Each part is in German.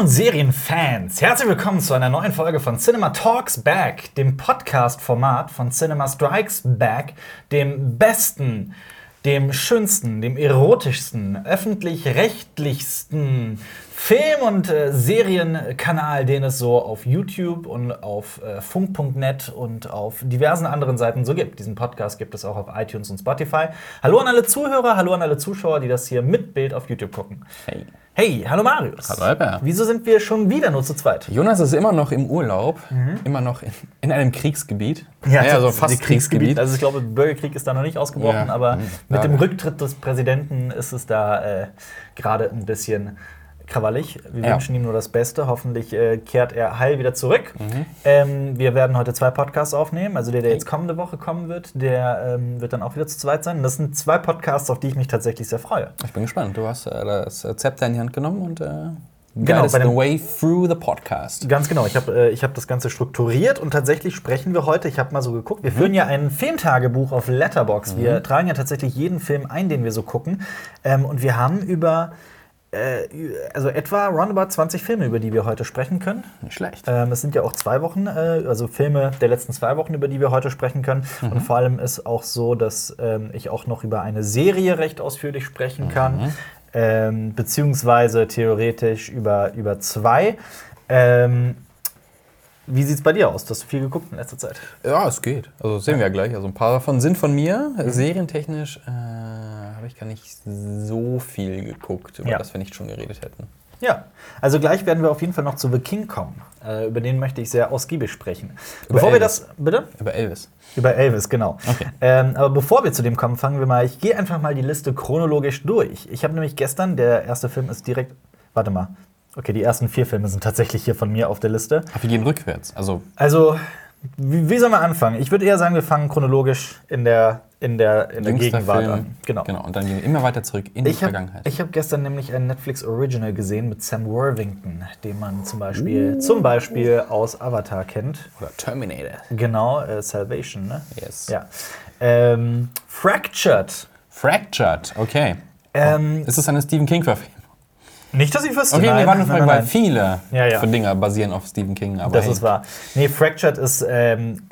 und Serienfans, herzlich willkommen zu einer neuen Folge von Cinema Talks Back, dem Podcast-Format von Cinema Strikes Back, dem besten, dem schönsten, dem erotischsten, öffentlich-rechtlichsten Film- und äh, Serienkanal, den es so auf YouTube und auf äh, funk.net und auf diversen anderen Seiten so gibt. Diesen Podcast gibt es auch auf iTunes und Spotify. Hallo an alle Zuhörer, hallo an alle Zuschauer, die das hier mit Bild auf YouTube gucken. Hey. Hey, hallo Marius. Hallo Albert. Wieso sind wir schon wieder nur zu zweit? Jonas ist immer noch im Urlaub, immer noch in, in einem Kriegsgebiet. das so ist fast die Kriegsgebiet. Also ich glaube, Bürgerkrieg ist da noch nicht ausgebrochen, Ja. aber Mhm. mit Ja. dem Rücktritt des Präsidenten ist es da äh, gerade ein bisschen krawallig. Wir Ja. wünschen ihm nur das Beste. Hoffentlich äh, kehrt er heil wieder zurück. Mhm. Ähm, wir werden heute zwei Podcasts aufnehmen. Also der, der jetzt kommende Woche kommen wird, der ähm, wird dann auch wieder zu zweit sein. Und das sind zwei Podcasts, auf die ich mich tatsächlich sehr freue. Ich bin gespannt. Du hast äh, das Zepter in die Hand genommen und äh, Genau, bei dem- the way through the podcast. Ganz genau. Ich habe äh, ich hab das Ganze strukturiert und tatsächlich sprechen wir heute. Ich habe mal so geguckt. Mhm. Wir führen ja ein Filmtagebuch auf Letterbox. Wir tragen ja tatsächlich jeden Film ein, den wir so gucken. Ähm, und wir haben über also etwa roundabout 20 Filme, über die wir heute sprechen können. Nicht schlecht. Ähm, es sind ja auch zwei Wochen, äh, also Filme der letzten zwei Wochen, über die wir heute sprechen können. Und vor allem ist auch so, dass ähm, ich auch noch über eine Serie recht ausführlich sprechen kann. Ähm, beziehungsweise theoretisch über, über zwei. Wie sieht es bei dir aus? Du hast viel geguckt in letzter Zeit. Ja, es geht. Also das sehen wir ja gleich. Also ein paar davon sind von mir. Serientechnisch äh, habe ich gar nicht so viel geguckt, über Ja. das wir nicht schon geredet hätten. Ja, also gleich werden wir auf jeden Fall noch zu The King kommen. Äh, über den möchte ich sehr ausgiebig sprechen. Über bevor wir Elvis. das. Bitte? Über Elvis. Über Elvis, genau. Okay. Ähm, aber bevor wir zu dem kommen, fangen wir mal. Ich gehe einfach mal die Liste chronologisch durch. Ich habe nämlich gestern, der erste Film ist direkt. Warte mal. Okay, die ersten vier Filme sind tatsächlich hier von mir auf der Liste. Aber wir gehen rückwärts. Also Also, wie, wie soll man anfangen? Ich würde eher sagen, wir fangen chronologisch in der, in der, in der jüngster Gegenwart Film. an. Genau. genau. Und dann gehen wir immer weiter zurück in die Ich habe Vergangenheit. hab gestern nämlich ein Netflix Original gesehen mit Sam Worthington, den man zum Beispiel, zum Beispiel aus Avatar kennt. Oder Terminator. Genau, äh, Salvation, ne? Yes. Ja. Ähm, Fractured. Fractured, okay. Ähm, Ist das eine Stephen King-Verfilmung? Nicht, dass ich wüsste. Okay, nein, wir waren nur nein, nein, weil viele Ja, ja. von Dinger basieren auf Stephen King. Aber Das hey, ist wahr. Nee, Fractured ist, ähm,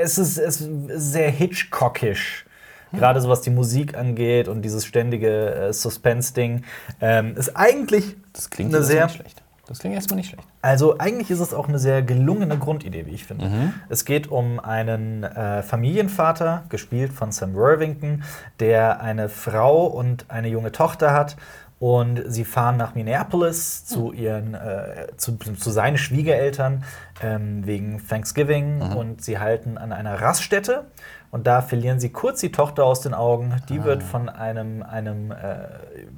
es ist, es ist sehr Hitchcockisch. Gerade so was die Musik angeht und dieses ständige äh, Suspense-Ding. Ähm, ist eigentlich Das klingt eine erstmal sehr. nicht schlecht. Das klingt erstmal nicht schlecht. Also eigentlich ist es auch eine sehr gelungene Grundidee, wie ich finde. Es geht um einen äh, Familienvater, gespielt von Sam Worthington, der eine Frau und eine junge Tochter hat. Und sie fahren nach Minneapolis zu ihren, äh, zu, zu seinen Schwiegereltern ähm, wegen Thanksgiving. Und sie halten an einer Raststätte. Und da verlieren sie kurz die Tochter aus den Augen. Die wird von einem, einem, äh,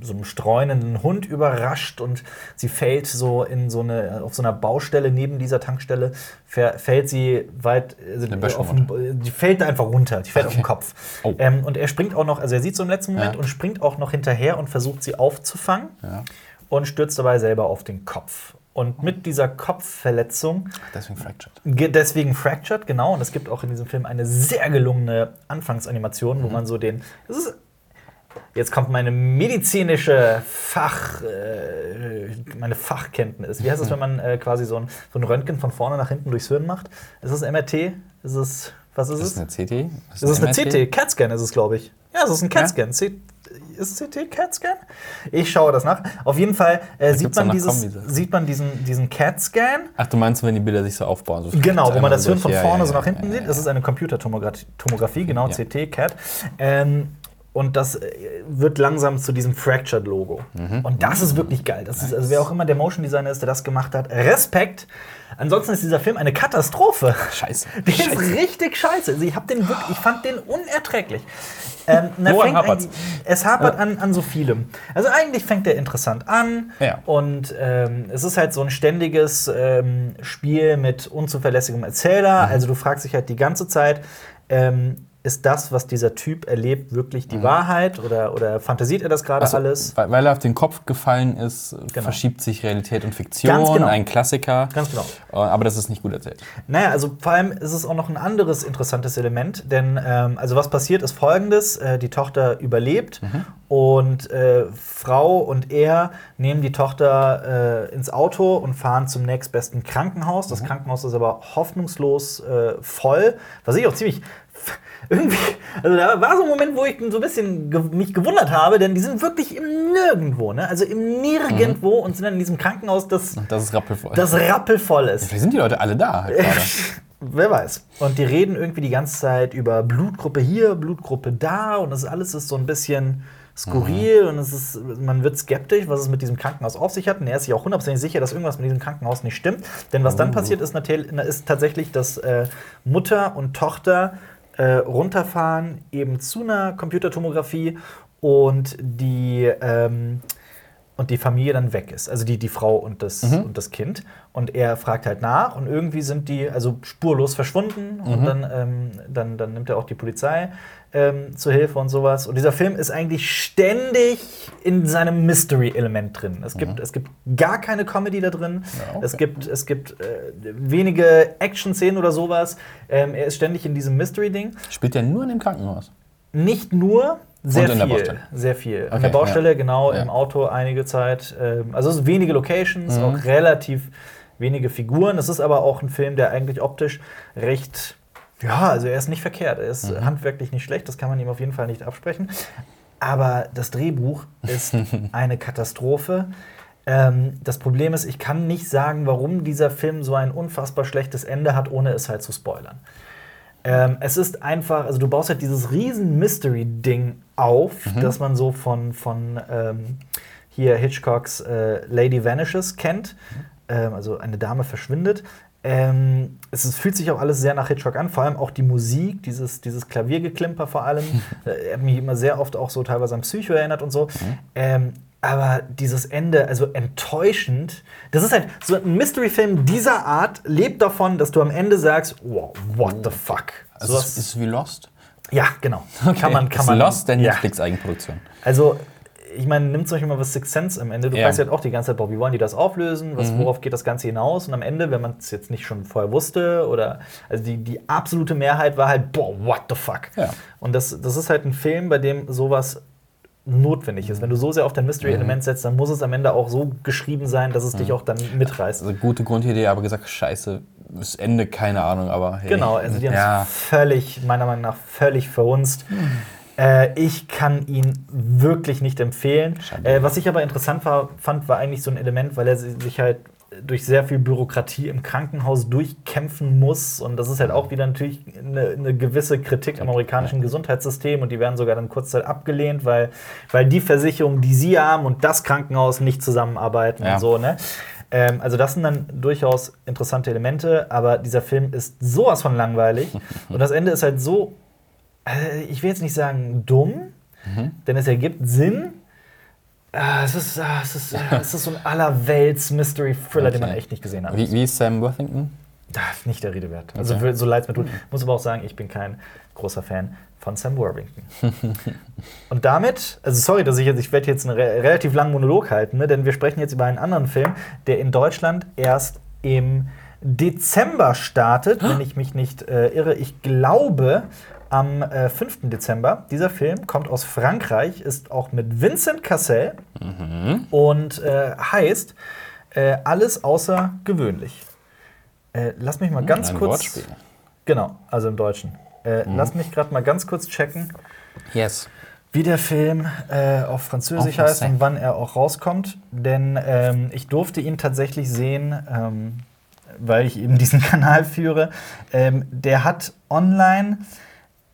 so einem streunenden Hund überrascht und sie fällt so in so eine, auf so einer Baustelle neben dieser Tankstelle, fäll- fällt sie weit, also den, die fällt einfach runter, die fällt auf den Okay. Kopf. Oh. Ähm, und er springt auch noch, also er sieht so im letzten Moment Ja. und springt auch noch hinterher und versucht sie aufzufangen Ja. und stürzt dabei selber auf den Kopf. Und mit dieser Kopfverletzung Deswegen Fractured. Ge- Deswegen Fractured, genau. Und es gibt auch in diesem Film eine sehr gelungene Anfangsanimation, Mhm. wo man so den. Das ist, jetzt kommt meine medizinische Fach, äh, meine Fachkenntnis. Wie heißt es, wenn man äh, quasi so ein, so ein Röntgen von vorne nach hinten durchs Hirn macht? Ist es MRT? Ist es. Was ist Ist es? es eine CT? Ist es eine? CT? CAT-Scan ist es, glaube ich. Ja, es ist ein CAT-Scan. C- Ist CT CAT-Scan? Ich schaue das nach. Auf jeden Fall äh, sieht, man dieses, sieht man diesen, diesen CAT-Scan. Ach, du meinst, wenn die Bilder sich so aufbauen? So Genau, wo man das Hirn von Ja, vorne ja, so nach hinten sieht. Das ist eine Computertomographie, genau. CT, CAT. Ähm, und das äh, wird langsam zu diesem Fractured-Logo. Mhm. Und das ist wirklich geil. Das ist, also wer auch immer der Motion Designer ist, der das gemacht hat, Respekt. Ansonsten ist dieser Film eine Katastrophe. Scheiße. Der ist richtig scheiße. Also ich, hab den wirklich, ich fand den unerträglich. Ähm, Woran hapert's? eigentlich- Es hapert an, an so vielem. Also eigentlich fängt er interessant an. Ja. Und ähm, es ist halt so ein ständiges ähm, Spiel mit unzuverlässigem Erzähler. Mhm. Also du fragst dich halt die ganze Zeit, ähm, ist das, was dieser Typ erlebt, wirklich die Wahrheit oder, oder fantasiert er das gerade Also, alles? Weil, er auf den Kopf gefallen ist, verschiebt sich Realität und Fiktion. Ganz genau. Ein Klassiker. Ganz genau. Äh, Aber das ist nicht gut erzählt. Naja, also vor allem ist es auch noch ein anderes interessantes Element, denn ähm, also was passiert ist folgendes: äh, Die Tochter überlebt und äh, Frau und er nehmen die Tochter äh, ins Auto und fahren zum nächstbesten Krankenhaus. Das Krankenhaus ist aber hoffnungslos äh, voll, was ich auch ziemlich irgendwie, also da war so ein Moment, wo ich so ein bisschen ge mich gewundert habe, denn die sind wirklich im Nirgendwo, ne? Also im Nirgendwo und sind dann in diesem Krankenhaus, das, Das ist rappelvoll. das rappelvoll ist. Vielleicht sind die Leute alle da halt. Wer weiß. Und die reden irgendwie die ganze Zeit über Blutgruppe hier, Blutgruppe da und das alles ist so ein bisschen skurril und es ist, man wird skeptisch, was es mit diesem Krankenhaus auf sich hat. Und er ist sich auch hundertprozentig sicher, dass irgendwas mit diesem Krankenhaus nicht stimmt. Denn was dann passiert, ist, ist tatsächlich, dass äh, Mutter und Tochter äh, runterfahren eben zu einer Computertomographie und die ähm, und die Familie dann weg ist. Also die, die Frau und das, und das Kind. Und er fragt halt nach und irgendwie sind die also spurlos verschwunden und dann, ähm, dann, dann nimmt er auch die Polizei ähm, zur Hilfe und sowas. Und dieser Film ist eigentlich ständig in seinem Mystery-Element drin. Es gibt, es gibt gar keine Comedy da drin. Ja, okay. Es gibt, es gibt äh, wenige Action-Szenen oder sowas. Ähm, er ist ständig in diesem Mystery-Ding. Spielt der nur in dem Krankenhaus? Nicht nur, sehr viel. Sehr viel. An Okay, der Baustelle, ja. genau, Ja. im Auto einige Zeit. Ähm, also es sind wenige Locations, Mhm. auch relativ wenige Figuren. Es ist aber auch ein Film, der eigentlich optisch recht, ja, also er ist nicht verkehrt. Er ist Mhm. handwerklich nicht schlecht, das kann man ihm auf jeden Fall nicht absprechen. Aber das Drehbuch ist eine Katastrophe. Ähm, das Problem ist, ich kann nicht sagen, warum dieser Film so ein unfassbar schlechtes Ende hat, ohne es halt zu spoilern. Ähm, es ist einfach, also du baust halt dieses riesen Mystery-Ding auf, das man so von, von ähm, hier Hitchcocks äh, Lady Vanishes kennt. Ähm, also eine Dame verschwindet. Ähm, es ist, fühlt sich auch alles sehr nach Hitchcock an, vor allem auch die Musik, dieses, dieses Klaviergeklimper vor allem. äh, hat mich immer sehr oft auch so teilweise an Psycho erinnert und so. Ähm, aber dieses Ende, also enttäuschend, das ist halt so ein Mystery-Film dieser Art, lebt davon, dass du am Ende sagst, wow, what the fuck. Also Sowas- ist, ist es wie Lost? ja, genau. Kann man, kann ist man. Lost der ja. Netflix-Eigenproduktion? Also, ich meine, nimm zum Beispiel mal was Sixth Sense am Ende. Du Ja. weißt ja auch die ganze Zeit, boah, wie wollen die das auflösen? Was, Worauf geht das Ganze hinaus? Und am Ende, wenn man es jetzt nicht schon vorher wusste, oder also die, die absolute Mehrheit war halt, boah, what the fuck? Ja. Und das, das ist halt ein Film, bei dem sowas notwendig ist. Wenn du so sehr auf dein Mystery-Element setzt, dann muss es am Ende auch so geschrieben sein, dass es dich auch dann mitreißt. Also gute Grundidee, aber gesagt, scheiße, das Ende, keine Ahnung, aber hey. Genau, also die haben ja. es völlig, meiner Meinung nach, völlig verhunzt. Äh, ich kann ihn wirklich nicht empfehlen. Äh, was ich aber interessant war, fand, war eigentlich so ein Element, weil er si- sich halt durch sehr viel Bürokratie im Krankenhaus durchkämpfen muss. Und das ist halt auch wieder natürlich eine, eine gewisse Kritik am amerikanischen Gesundheitssystem. Und die werden sogar dann kurzzeit abgelehnt, weil, weil die Versicherung, die sie haben und das Krankenhaus nicht zusammenarbeiten Ja. und so. Ne? Ähm, also das sind dann durchaus interessante Elemente, aber dieser Film ist sowas von langweilig und das Ende ist halt so, äh, ich will jetzt nicht sagen dumm, denn es ergibt Sinn. Äh, es, ist, äh, es, ist, äh, es ist so ein allerwelts Mystery-Thriller, den man Okay. echt nicht gesehen hat. Wie, wie ist Sam Worthington? Ist nicht der Rede wert. Also Okay. so leid es mir tut. Muss aber auch sagen, ich bin kein großer Fan von Sam Worthington. Und damit, also sorry, dass ich jetzt, ich werde jetzt einen re relativ langen Monolog halten, ne, denn wir sprechen jetzt über einen anderen Film, der in Deutschland erst im Dezember startet, wenn ich mich nicht äh, irre. Ich glaube am äh, 5. Dezember. Dieser Film kommt aus Frankreich, ist auch mit Vincent Cassel und äh, heißt äh, Alles außergewöhnlich. Äh, lass mich mal ganz Ein kurz. Wortspiel. Genau, also im Deutschen. Äh, Mhm. Lass mich gerade mal ganz kurz checken, Yes. wie der Film äh, auf Französisch heißt und wann er auch rauskommt. Denn ähm, ich durfte ihn tatsächlich sehen, ähm, weil ich eben diesen Kanal führe. Ähm, der hat online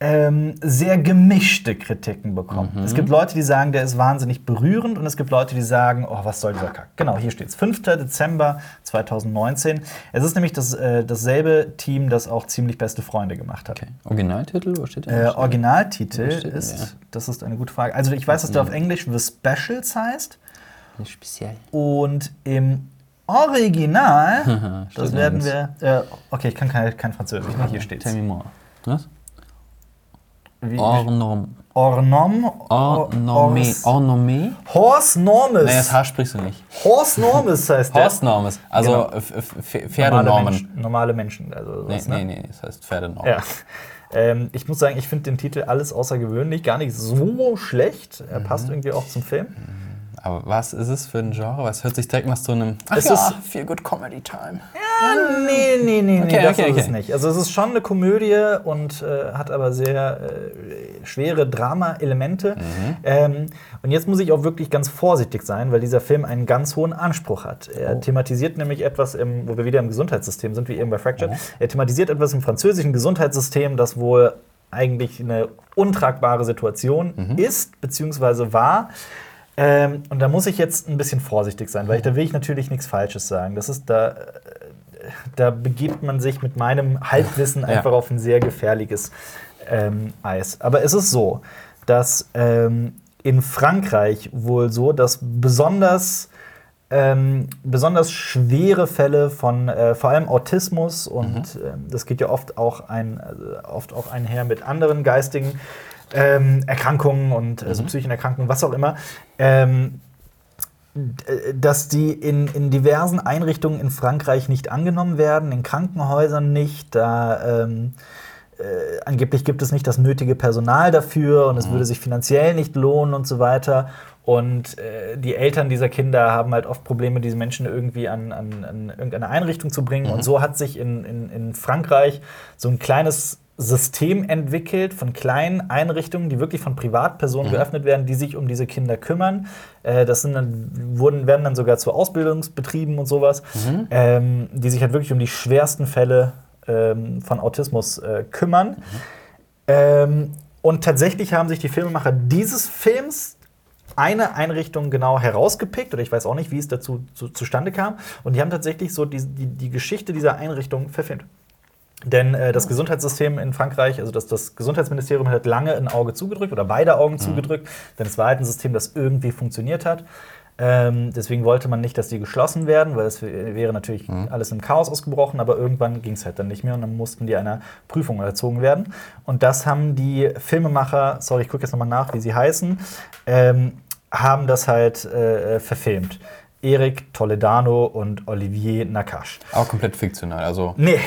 ähm, sehr gemischte Kritiken bekommen. Mhm. Es gibt Leute, die sagen, der ist wahnsinnig berührend und es gibt Leute, die sagen, oh, was soll dieser Kack. Genau, hier steht's. 5. Dezember 2019. Es ist nämlich das, äh, dasselbe Team, das auch ziemlich beste Freunde gemacht hat. Okay. Originaltitel, wo steht Äh, der? Originaltitel Was steht ist, ja? das ist eine gute Frage. Also ich weiß, dass der auf Englisch The Specials heißt Speziell. und im Original, das Steht werden wir, äh, okay, ich kann kein, kein Französisch, ne? hier steht's. Tell me more. Was? Wie, Ornom. Ornom? Ornome. Ornome? Horse Normus. Nee, das H sprichst du nicht. Horse Normus heißt der. Horstnormes. Also Genau. Normale Pferdenormen. Menschen, normale Menschen. Also Nee, sowas, ne? nee, nee, das heißt Pferdenormen. Ja. Ähm, ich muss sagen, ich finde den Titel alles außergewöhnlich, gar nicht so schlecht. Er passt Mhm. irgendwie auch zum Film. Aber was ist es für ein Genre? Was hört sich direkt nach so einem. Ach Es ja, ist- Feel Good Comedy Time. Nee, nee, nee, Okay, nee, das okay, ist es okay. nicht. Also es ist schon eine Komödie und äh, hat aber sehr äh, schwere Drama-Elemente. Mhm. Ähm, und jetzt muss ich auch wirklich ganz vorsichtig sein, weil dieser Film einen ganz hohen Anspruch hat. Er Oh. thematisiert nämlich etwas, im, wo wir wieder im Gesundheitssystem sind, wie eben bei Fractured. Oh. Er thematisiert etwas im französischen Gesundheitssystem, das wohl eigentlich eine untragbare Situation Mhm. ist, beziehungsweise war. Ähm, und da muss ich jetzt ein bisschen vorsichtig sein, weil ich, da will ich natürlich nichts Falsches sagen. Das ist da, äh, da begibt man sich mit meinem Halbwissen Ja. einfach auf ein sehr gefährliches ähm, Eis. Aber es ist so, dass ähm, in Frankreich wohl so, dass besonders ähm, besonders schwere Fälle von äh, vor allem Autismus und ähm, das geht ja oft auch, ein, also oft auch einher mit anderen geistigen ähm, Erkrankungen und äh, so psychischen Erkrankungen, was auch immer. Ähm, d- dass die in, in diversen Einrichtungen in Frankreich nicht angenommen werden, in Krankenhäusern nicht. Da ähm, äh, angeblich gibt es nicht das nötige Personal dafür und es würde sich finanziell nicht lohnen und so weiter. Und äh, die Eltern dieser Kinder haben halt oft Probleme, diese Menschen irgendwie an, an, an irgendeine Einrichtung zu bringen. Und so hat sich in, in, in Frankreich so ein kleines System entwickelt von kleinen Einrichtungen, die wirklich von Privatpersonen geöffnet werden, die sich um diese Kinder kümmern. Äh, das sind dann, wurden, werden dann sogar zu Ausbildungsbetrieben und sowas, ähm, die sich halt wirklich um die schwersten Fälle ähm, von Autismus äh, kümmern. Ähm, und tatsächlich haben sich die Filmemacher dieses Films eine Einrichtung genau herausgepickt, oder ich weiß auch nicht, wie es dazu zu, zustande kam. Und die haben tatsächlich so die, die, die Geschichte dieser Einrichtung verfilmt. Denn äh, das Gesundheitssystem in Frankreich, also das, das Gesundheitsministerium hat lange ein Auge zugedrückt oder beide Augen zugedrückt, denn es war halt ein System, das irgendwie funktioniert hat. Ähm, deswegen wollte man nicht, dass die geschlossen werden, weil es wäre natürlich alles im Chaos ausgebrochen, aber irgendwann ging es halt dann nicht mehr und dann mussten die einer Prüfung unterzogen werden. Und das haben die Filmemacher, sorry, ich gucke jetzt nochmal nach, wie sie heißen, ähm, haben das halt äh, verfilmt. Erik Toledano und Olivier Nakache. Auch komplett fiktional. Also Nee,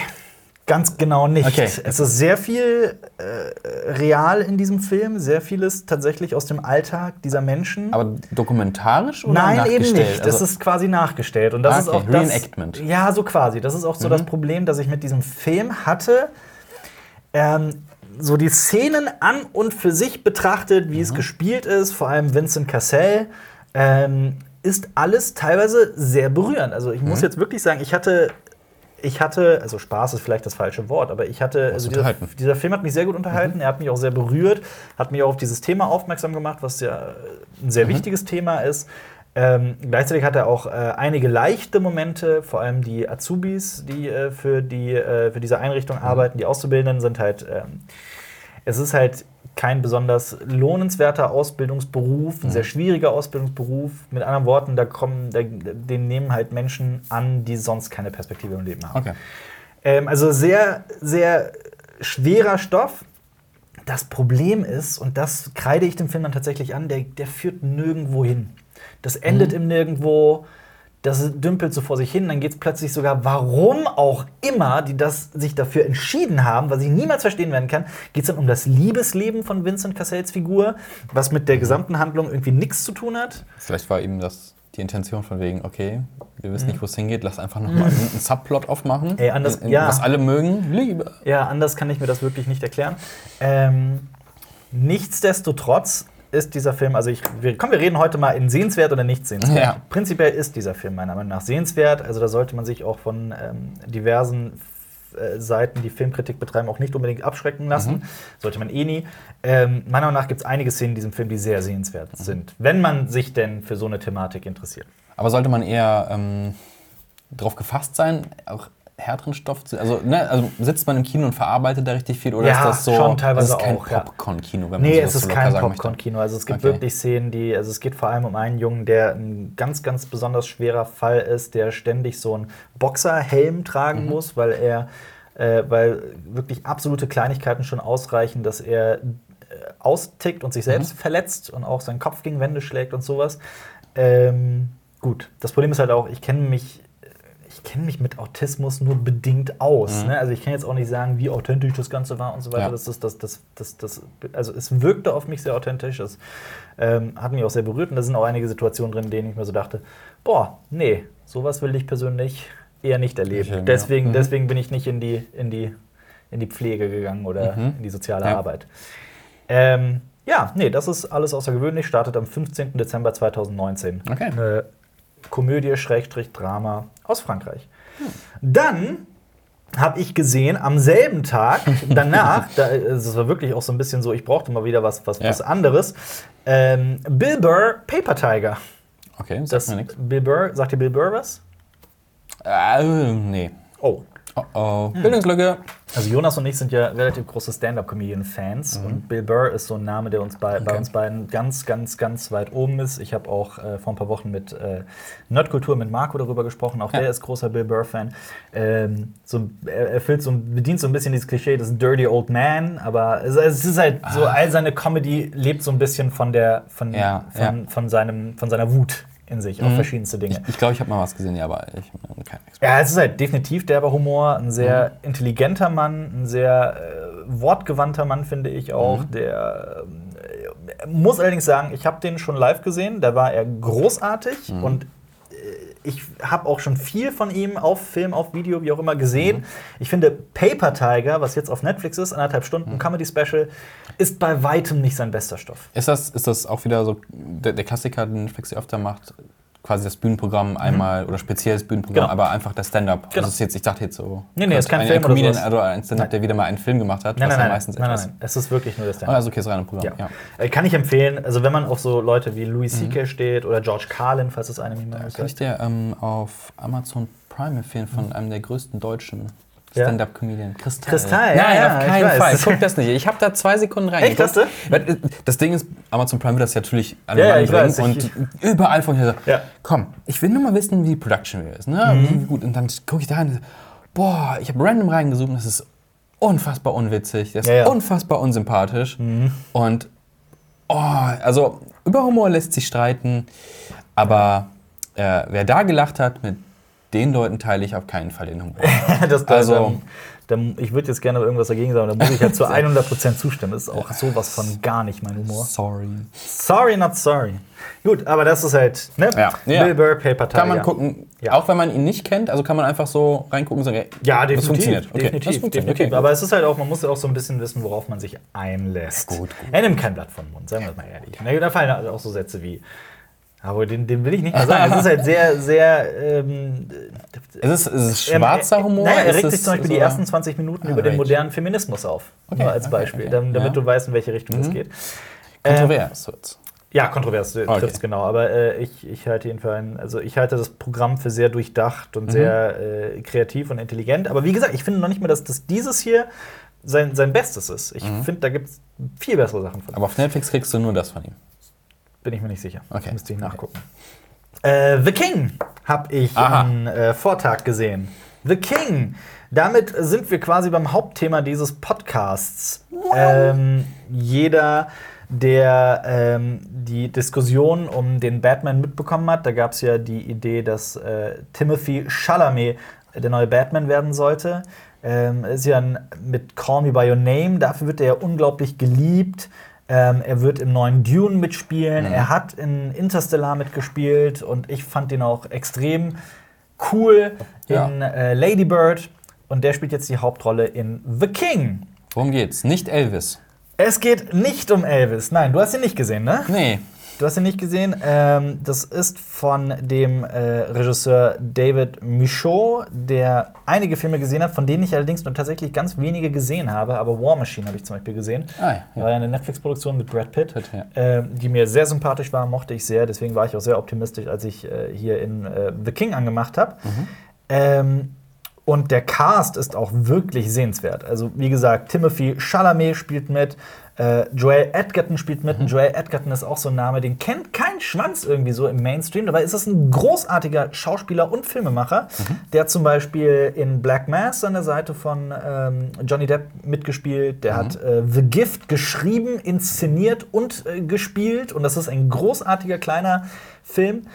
ganz genau nicht. Okay. Es ist sehr viel äh, real in diesem Film, sehr vieles tatsächlich aus dem Alltag dieser Menschen. Aber dokumentarisch oder Nein, eben nicht. Das Also- ist quasi nachgestellt. Und das Ah, ist okay. auch das, Reenactment. Mhm. Ja, so quasi. Das ist auch so das Problem, das ich mit diesem Film hatte. Ähm, so die Szenen an und für sich betrachtet, wie Mhm. es gespielt ist, vor allem Vincent Cassell, ähm, ist alles teilweise sehr berührend. Also ich muss Mhm. jetzt wirklich sagen, ich hatte, ich hatte, also Spaß ist vielleicht das falsche Wort, aber ich hatte, also dieser. Mhm. dieser Film hat mich sehr gut unterhalten, er hat mich auch sehr berührt, hat mich auch auf dieses Thema aufmerksam gemacht, was ja ein sehr Mhm. wichtiges Thema ist. Ähm, gleichzeitig hat er auch äh, einige leichte Momente, vor allem die Azubis, die äh, für, die, äh, für diese Einrichtung Mhm. arbeiten, die Auszubildenden sind halt, ähm, es ist halt kein besonders lohnenswerter Ausbildungsberuf, ein Mhm. sehr schwieriger Ausbildungsberuf. Mit anderen Worten, da kommen, da, den nehmen halt Menschen an, die sonst keine Perspektive im Leben haben. Okay. Ähm, also sehr, sehr schwerer Stoff. Das Problem ist, und das kreide ich dem Film dann tatsächlich an, der, der führt nirgendwo hin. Das endet im Nirgendwo, das dümpelt so vor sich hin, dann geht es plötzlich sogar, warum auch immer die das sich dafür entschieden haben, was ich niemals verstehen werden kann, geht es dann um das Liebesleben von Vincent Cassells Figur, was mit der gesamten Handlung irgendwie nichts zu tun hat. Vielleicht war eben das die Intention von wegen, okay, wir wissen Mhm. nicht, wo es hingeht, lass einfach nochmal einen Subplot aufmachen. Ey, anders- in, in, ja. Was alle mögen, Liebe. Ja, anders kann ich mir das wirklich nicht erklären. Ähm, nichtsdestotrotz ist dieser Film, also ich, wir, komm, wir reden heute mal in sehenswert oder nicht sehenswert. Ja. Prinzipiell ist dieser Film meiner Meinung nach sehenswert. Also da sollte man sich auch von ähm, diversen äh, Seiten, die Filmkritik betreiben, auch nicht unbedingt abschrecken lassen. Sollte man eh nie. Ähm, meiner Meinung nach gibt es einige Szenen in diesem Film, die sehr sehenswert sind, wenn man sich denn für so eine Thematik interessiert. Aber sollte man eher ähm, darauf gefasst sein, auch härteren Stoff zu. Also, ne, also sitzt man im Kino und verarbeitet da richtig viel oder Ja, ist das so? schon teilweise das ist kein. Popcorn-Kino, wenn man Nee, so es ist kein. Popcorn-Kino. Also es gibt Okay. wirklich Szenen, die, also es geht vor allem um einen Jungen, der ein ganz, ganz besonders schwerer Fall ist, der ständig so einen Boxerhelm tragen Mhm. muss, weil er, äh, weil wirklich absolute Kleinigkeiten schon ausreichen, dass er austickt und sich selbst verletzt und auch seinen Kopf gegen Wände schlägt und sowas. Ähm, gut, das Problem ist halt auch, ich kenne mich ich kenne mich mit Autismus nur bedingt aus. Ne? Also ich kann jetzt auch nicht sagen, wie authentisch das Ganze war und so weiter. Ja. Das, ist, das, das, das, das, also es wirkte auf mich sehr authentisch. Das ähm, hat mich auch sehr berührt. Und da sind auch einige Situationen drin, in denen ich mir so dachte, boah, nee, sowas will ich persönlich eher nicht erleben. Schön, ja. deswegen, Mhm. deswegen bin ich nicht in die, in die, in die Pflege gegangen oder Mhm. in die soziale Ja. Arbeit. Ähm, ja, nee, das ist alles außergewöhnlich. Startet am 15. Dezember 2019. Okay. Eine Komödie, Schrägstrich, Drama aus Frankreich. Dann habe ich gesehen, am selben Tag danach, da, es war wirklich auch so ein bisschen so, ich brauchte mal wieder was, was, Ja. was anderes, ähm, Bill Burr, Paper Tiger. Okay, sagt Das, mir nichts. Bill Burr, sagt dir Bill Burr was? Äh, nee. Oh. Oh oh. Bildungslücke. Also Jonas und ich sind ja relativ große Stand-up-Comedian-Fans und Bill Burr ist so ein Name, der uns bei, bei Mhm. Okay. uns beiden ganz, ganz, ganz weit oben ist. Ich habe auch äh, vor ein paar Wochen mit äh, Nerdkultur mit Marco darüber gesprochen. Auch Ja. der ist großer Bill Burr-Fan. Ähm, so, er erfüllt so, bedient so ein bisschen dieses Klischee des Dirty Old Man, aber es, es ist halt so, all seine Comedy lebt so ein bisschen von der von, Ah. Ja, von, ja. Mhm. Von, seinem, von seiner Wut in sich auf verschiedenste Dinge. Ich, ich glaube, ich habe mal was gesehen, ja, aber ich bin kein Experte. Ja, es ist halt definitiv derber Humor, ein sehr Mhm. intelligenter Mann, ein sehr äh, wortgewandter Mann, finde ich auch. Mhm. Der äh, muss allerdings sagen, ich habe den schon live gesehen, da war er großartig Mhm. und ich habe auch schon viel von ihm auf Film, auf Video, wie auch immer gesehen. Mhm. Ich finde Paper Tiger, was jetzt auf Netflix ist, anderthalb Mhm. Stunden Comedy Special, ist bei weitem nicht sein bester Stoff. Ist das, ist das auch wieder so der, der Klassiker, den Netflix öfter macht? Quasi das Bühnenprogramm einmal oder spezielles Bühnenprogramm, Genau. aber einfach das Stand-up. Genau. Also jetzt, ich dachte jetzt so. Nee, nee, ist kein ein, Film ein oder Comedian sowas. oder ein Stand-up, der wieder mal einen Film gemacht hat, Nein, was nein, ja nein, meistens nein, nein, etwas. nein. Es ist wirklich nur das Ah, Also okay, ist rein ein Programm. Ja. Ja. Kann ich empfehlen, also wenn man auf so Leute wie Louis C.K. steht oder George Carlin, falls es einem jemand Kann ich dir ähm, auf Amazon Prime empfehlen von einem der größten deutschen? Stand-up-Comedian. Kristall. Kristall, Nein, ja, ja, auf keinen. Fall. Guck das nicht. Ich habe da zwei Sekunden rein. Echt, hast du? Weil, Das Ding ist, Amazon Prime wird das natürlich an Ja, ja, weiß, und ich- überall von hier so, Ja. komm, ich will nur mal wissen, wie die Production ist. Ne? Mhm. Wie gut. Und dann gucke ich da rein und so, boah, ich habe random reingesucht und das ist unfassbar unwitzig, das ist Ja, ja. unfassbar unsympathisch. Und oh, also über Humor lässt sich streiten, aber äh, wer da gelacht hat, mit den Leuten teile ich auf keinen Fall den Humor. das, Also- dann, ich würde jetzt gerne irgendwas dagegen sagen, da muss ich ja zu 100% zustimmen. Das ist auch sowas von gar nicht mein Humor. Sorry. Sorry, not sorry. Gut, aber das ist halt, ne? Ja, ja. Bill Burr, Paper Tiger. Kann man gucken, Ja. auch wenn man ihn nicht kennt, also kann man einfach so reingucken und sagen, ey, Ja, definitiv. das funktioniert. Okay, definitiv, das funktioniert. definitiv. Okay, Aber es ist halt auch, man muss auch so ein bisschen wissen, worauf man sich einlässt. Gut, gut. Er nimmt kein Blatt vom Mund, sagen wir mal ehrlich. Da fallen halt auch so Sätze wie, aber den, den will ich nicht mehr sagen. Es ist halt sehr, sehr. Ähm, Ist es, ist es Ähm, schwarzer äh, Humor? Naja, er Ist regt sich zum Beispiel die so- ersten 20 Minuten Ah, über den right. modernen Feminismus auf. Okay, Nur als okay, Beispiel, okay. Dam- damit Ja. du weißt, in welche Richtung es geht. Kontrovers wird's. Ja, kontrovers Okay. trifft es genau. Aber äh, ich, ich halte jedenfalls, also ich halte das Programm für sehr durchdacht Mhm. und sehr äh, kreativ und intelligent. Aber wie gesagt, ich finde noch nicht mal, dass das dieses hier sein, sein Bestes ist. Ich Mhm. finde, da gibt es viel bessere Sachen von. Aber auf Netflix kriegst du nur das von ihm. Bin ich mir nicht sicher. Okay. Müsste ich nachgucken. Äh, The King habe ich Aha. am äh, Vortag gesehen. The King. Damit sind wir quasi beim Hauptthema dieses Podcasts. Ähm, jeder, der ähm, die Diskussion um den Batman mitbekommen hat, da gab es ja die Idee, dass äh, Timothy Chalamet der neue Batman werden sollte. Ähm, ist ja ein, mit Call Me By Your Name, dafür wird er ja unglaublich geliebt. Ähm, er wird im neuen Dune mitspielen. Er hat in Interstellar mitgespielt und ich fand ihn auch extrem cool Ja. in äh, Lady Bird. Und der spielt jetzt die Hauptrolle in The King. Worum geht's? Nicht Elvis. Es geht nicht um Elvis. Nein, du hast ihn nicht gesehen, ne? Nee. Du hast ihn nicht gesehen. Ähm, das ist von dem äh, Regisseur David Michaud, der einige Filme gesehen hat, von denen ich allerdings nur tatsächlich ganz wenige gesehen habe. Aber War Machine habe ich zum Beispiel gesehen. Ah, ja. War ja eine Netflix-Produktion mit Brad Pitt, Pitt, ja. ähm, die mir sehr sympathisch war, mochte ich sehr. Deswegen war ich auch sehr optimistisch, als ich äh, hier in äh, The King angemacht habe. Mhm. Ähm, und der Cast ist auch wirklich sehenswert. Also, wie gesagt, Timothy Chalamet spielt mit, Äh, Joel Edgerton spielt mit. Mhm. Joel Edgerton ist auch so ein Name, den kennt kein Schwanz irgendwie so im Mainstream. Dabei ist das ein großartiger Schauspieler und Filmemacher, mhm. der zum Beispiel in Black Mass an der Seite von ähm, Johnny Depp mitgespielt. Der mhm. hat äh, The Gift geschrieben, inszeniert und äh, gespielt. Und das ist ein großartiger kleiner Film.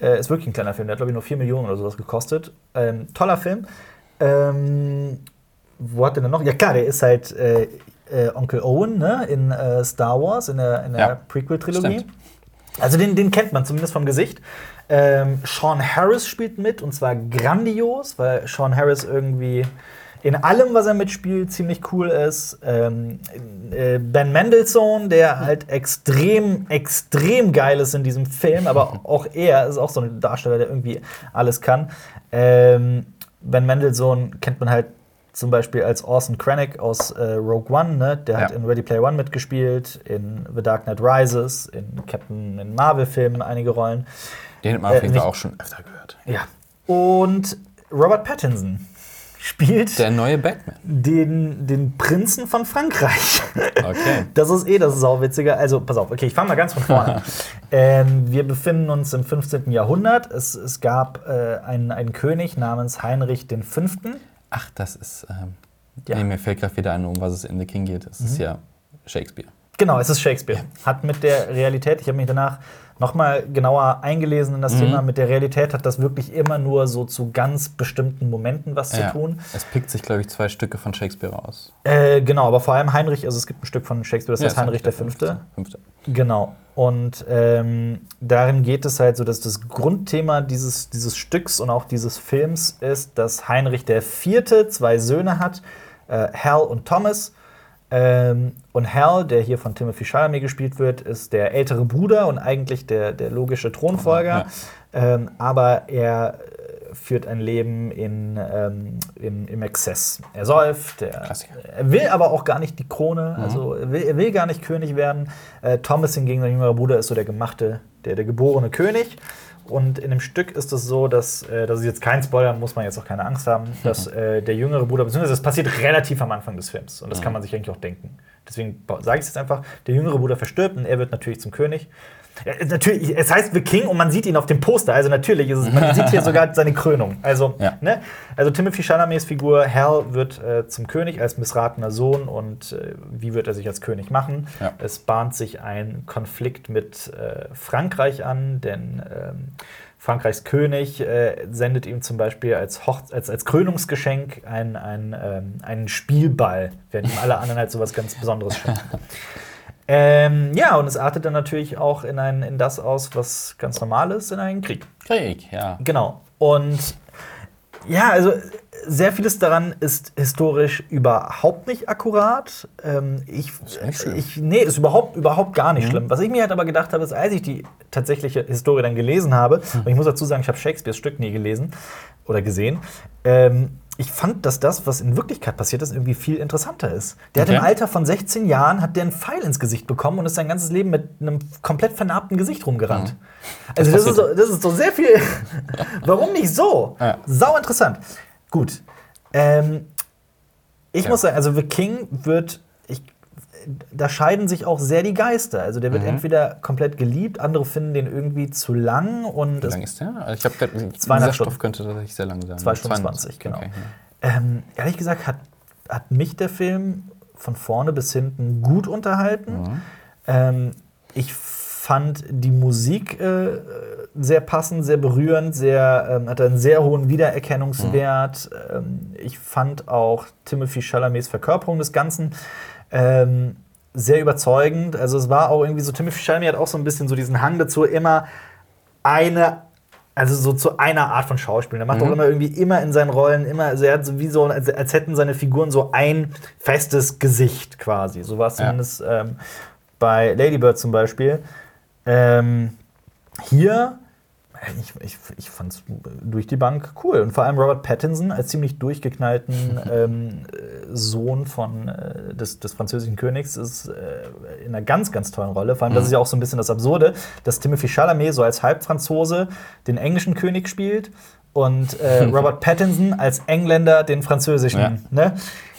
Äh, ist wirklich ein kleiner Film, der hat, glaube ich, nur 4 Millionen oder sowas gekostet. Ähm, toller Film. Ähm, wo hat denn noch? Ja, klar, der ist halt äh, Onkel Owen ne? in äh, Star Wars, in der, in der ja, Prequel-Trilogie. Also den, den kennt man zumindest vom Gesicht. Ähm, Sean Harris spielt mit und zwar grandios, weil Sean Harris irgendwie in allem, was er mitspielt, ziemlich cool ist. Ähm, äh, ben Mendelssohn, der halt extrem, extrem geil ist in diesem Film, aber auch er ist auch so ein Darsteller, der irgendwie alles kann. Ähm, ben Mendelssohn kennt man halt zum Beispiel als Orson Krennic aus äh, Rogue One, ne? der ja. hat in Ready Player One mitgespielt, in The Dark Knight Rises, in Captain, in Marvel-Filmen einige Rollen. Den hat man auf jeden Fall auch schon öfter gehört. Ja. Und Robert Pattinson spielt der neue Batman. Den, den Prinzen von Frankreich. Okay. Das ist eh das Sauwitzige. Also, pass auf, okay, ich fange mal ganz von vorne an. ähm, wir befinden uns im 15. Jahrhundert. Es, es gab äh, einen, einen König namens Heinrich V. Ach, das ist. Ähm, ja. nee, mir fällt gerade wieder ein, um was es in The King geht. Es mhm. ist ja Shakespeare. Genau, es ist Shakespeare. Hat mit der Realität, ich habe mich danach nochmal genauer eingelesen in das mhm. Thema. Mit der Realität hat das wirklich immer nur so zu ganz bestimmten Momenten was ja. zu tun. Es pickt sich, glaube ich, zwei Stücke von Shakespeare aus. Äh, genau, aber vor allem Heinrich, also es gibt ein Stück von Shakespeare, das ja, heißt Heinrich der Fünfte. Fünfte. Genau. Und ähm, darin geht es halt so, dass das Grundthema dieses, dieses Stücks und auch dieses Films ist, dass Heinrich der Vierte zwei Söhne hat, äh, Hal und Thomas. Ähm, und Hal, der hier von Timothy Chalamet gespielt wird, ist der ältere Bruder und eigentlich der, der logische Thronfolger. Ja. Ähm, aber er führt ein Leben in, ähm, im, im Exzess. Er säuft, er, er, will aber auch gar nicht die Krone, mhm. also er will, er will, gar nicht König werden. Äh, Thomas hingegen, sein jüngerer Bruder, ist so der gemachte, der, der geborene König. Und in dem Stück ist es so, dass, äh, das ist jetzt kein Spoiler, muss man jetzt auch keine Angst haben, dass äh, der jüngere Bruder, beziehungsweise das passiert relativ am Anfang des Films. Und das kann man sich eigentlich auch denken. Deswegen sage ich es jetzt einfach, der jüngere Bruder verstirbt und er wird natürlich zum König. Ja, natürlich, es heißt The King und man sieht ihn auf dem Poster. Also natürlich ist es, man sieht hier sogar seine Krönung. Also, ja. ne? also Timothy Chalamets Figur Hal wird äh, zum König als missratener Sohn und äh, wie wird er sich als König machen? Ja. Es bahnt sich ein Konflikt mit äh, Frankreich an, denn ähm, Frankreichs König äh, sendet ihm zum Beispiel als, Hoch als, als Krönungsgeschenk einen, einen, ähm, einen Spielball, während ihm alle anderen halt sowas ganz Besonderes schenken. Ähm, ja, und es artet dann natürlich auch in, ein, in das aus, was ganz normal ist, in einen Krieg. Krieg, ja. Genau. Und ja, also sehr vieles daran ist historisch überhaupt nicht akkurat. Ähm, ich, ist ich, nee, ist überhaupt, überhaupt gar nicht mhm. schlimm. Was ich mir halt aber gedacht habe, ist, als ich die tatsächliche Historie dann gelesen habe, mhm. und ich muss dazu sagen, ich habe Shakespeares Stück nie gelesen oder gesehen, ähm, ich fand, dass das, was in Wirklichkeit passiert ist, irgendwie viel interessanter ist. Der okay. hat im Alter von 16 Jahren hat der einen Pfeil ins Gesicht bekommen und ist sein ganzes Leben mit einem komplett vernarbten Gesicht rumgerannt. Mhm. Also das ist, so, das ist so sehr viel. Warum nicht so? Ja. Sau interessant. Gut. Ähm, ich ja. muss sagen, also The King wird da scheiden sich auch sehr die Geister. Also der wird mhm. entweder komplett geliebt, andere finden den irgendwie zu lang. Und Wie lang ist der? Also ich habe gerade dieser Stoff könnte tatsächlich sehr lang sein. 2 Stunden 20, genau. Okay, ja. ähm, ehrlich gesagt hat, hat mich der Film von vorne bis hinten gut unterhalten. Mhm. Ähm, ich fand die Musik äh, sehr passend, sehr berührend, sehr, ähm, hatte einen sehr hohen Wiedererkennungswert. Mhm. Ähm, ich fand auch Timothy Chalamets Verkörperung des Ganzen ähm, sehr überzeugend. Also es war auch irgendwie so, Timothy Chalamet hat auch so ein bisschen so diesen Hang dazu, immer eine, also so zu einer Art von Schauspiel. Er macht mhm. auch immer irgendwie immer in seinen Rollen, immer, also er hat so wie so, als, als hätten seine Figuren so ein festes Gesicht quasi. So war es ja. zumindest ähm, bei Ladybird zum Beispiel. Ähm, hier ich, ich, ich fand es durch die Bank cool. Und vor allem Robert Pattinson als ziemlich durchgeknallten ähm, Sohn von, äh, des, des französischen Königs ist äh, in einer ganz, ganz tollen Rolle. Vor allem, mhm. das ist ja auch so ein bisschen das Absurde, dass Timothy Chalamet so als Halbfranzose den englischen König spielt und äh, Robert Pattinson als Engländer den französischen. Ja. Ne?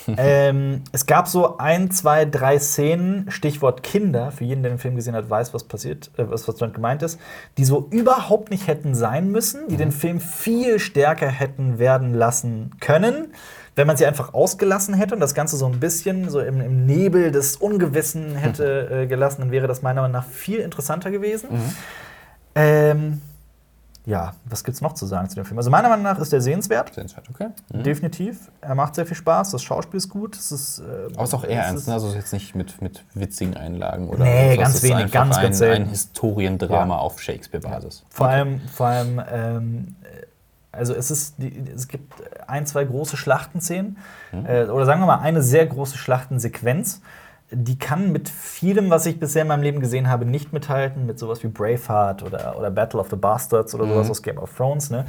ähm, es gab so ein, zwei, drei Szenen, Stichwort Kinder, für jeden, der den Film gesehen hat, weiß, was passiert, äh, was, was damit gemeint ist, die so überhaupt nicht hätten sein müssen, die mhm. den Film viel stärker hätten werden lassen können wenn man sie einfach ausgelassen hätte und das Ganze so ein bisschen so im, im Nebel des Ungewissen hätte äh, gelassen, dann wäre das meiner Meinung nach viel interessanter gewesen. Mhm. Ähm, ja, was gibt es noch zu sagen zu dem Film? Also meiner Meinung nach ist der sehenswert. Sehenswert, okay. Mhm. Definitiv. Er macht sehr viel Spaß, das Schauspiel ist gut. Es ist, äh, Aber ist auch eher ernst, ne? also jetzt nicht mit, mit witzigen Einlagen oder Nee, so. ganz wenig, ganz, ein, ganz selten. Ein Historiendrama ja. auf Shakespeare-Basis. Ja. Vor okay. allem, vor allem ähm, also es, ist, es gibt ein, zwei große Schlachtenszenen, mhm. äh, oder sagen wir mal eine sehr große Schlachtensequenz die kann mit vielem, was ich bisher in meinem Leben gesehen habe, nicht mithalten, mit sowas wie Braveheart oder, oder Battle of the Bastards oder mhm. sowas aus Game of Thrones. Ne?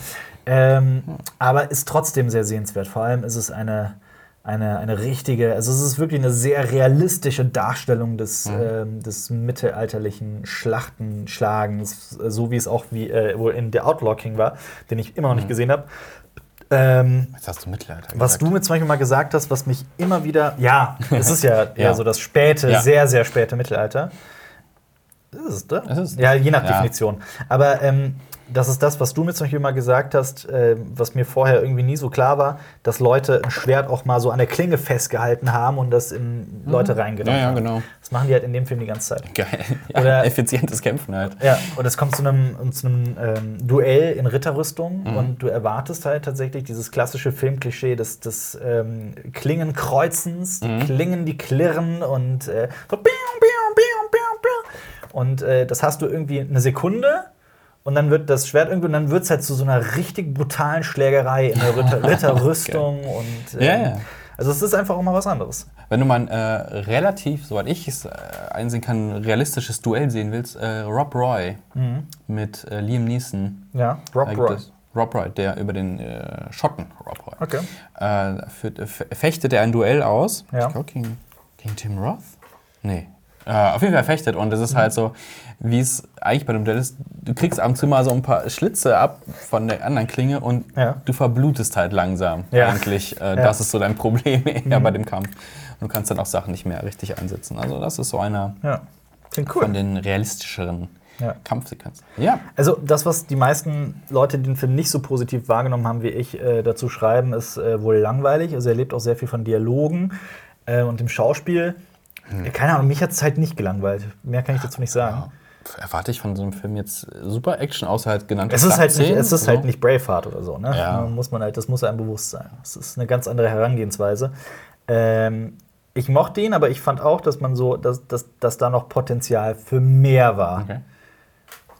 Ähm, aber ist trotzdem sehr sehenswert. Vor allem ist es eine, eine, eine richtige, also es ist wirklich eine sehr realistische Darstellung des, mhm. ähm, des mittelalterlichen Schlachtenschlagens, so wie es auch wie, äh, wohl in The Outlaw King war, den ich immer noch mhm. nicht gesehen habe. Ähm, Jetzt hast du gesagt. Was du mir zum Beispiel mal gesagt hast, was mich immer wieder. Ja, es ist ja eher so das späte, ja. sehr, sehr späte Mittelalter. Ist es, ne? Ist ja, je nach ja. Definition. Aber ähm, das ist das, was du mir zum Beispiel mal gesagt hast, äh, was mir vorher irgendwie nie so klar war, dass Leute ein Schwert auch mal so an der Klinge festgehalten haben und das in Leute mhm. reingenommen ja, ja, genau. Das machen die halt in dem Film die ganze Zeit. Geil. Ja, Oder, effizientes Kämpfen halt. Ja, und es kommt zu einem, zu einem ähm, Duell in Ritterrüstung mhm. und du erwartest halt tatsächlich dieses klassische Filmklischee des, des ähm, Klingenkreuzens, die mhm. Klingen, die klirren und äh, so und äh, das hast du irgendwie eine Sekunde und dann wird das Schwert irgendwie, und dann wird es halt zu so einer richtig brutalen Schlägerei in der Ritter Ritterrüstung. okay. und, ähm, ja, ja. Also es ist einfach auch mal was anderes. Wenn du mal ein äh, relativ, soweit ich es äh, einsehen kann, realistisches Duell sehen willst, äh, Rob Roy mhm. mit äh, Liam Neeson. Ja, Rob Roy. Rob Roy, der über den äh, Schotten, Rob Roy. Okay. Äh, führt, fechtet er ein Duell aus. Ja. Ich glaube gegen, gegen Tim Roth? Nee, äh, auf jeden Fall fechtet. Und es ist halt so, wie es eigentlich bei dem Duell ist, du kriegst am Zimmer so ein paar Schlitze ab von der anderen Klinge und ja. du verblutest halt langsam ja. eigentlich. Äh, das ist so dein Problem eher mhm. bei dem Kampf. Und du kannst dann auch Sachen nicht mehr richtig einsetzen. Also das ist so einer cool. von den realistischeren ja. Kampfsequenzen. Ja. Also das, was die meisten Leute, die den Film nicht so positiv wahrgenommen haben wie ich, äh, dazu schreiben, ist äh, wohl langweilig. Also er lebt auch sehr viel von Dialogen äh, und dem Schauspiel. Hm. Keine Ahnung, mich hat es halt nicht gelangweilt. Mehr kann ich dazu nicht sagen. Ja. Erwarte ich von so einem Film jetzt super Action, außer halt genannt. Es ist, halt nicht, es ist so. halt nicht Braveheart oder so. Ne? Ja. Muss man halt, das muss einem bewusst sein. Es ist eine ganz andere Herangehensweise. Ähm, ich mochte ihn, aber ich fand auch, dass man so, dass, dass, dass da noch Potenzial für mehr war. Okay.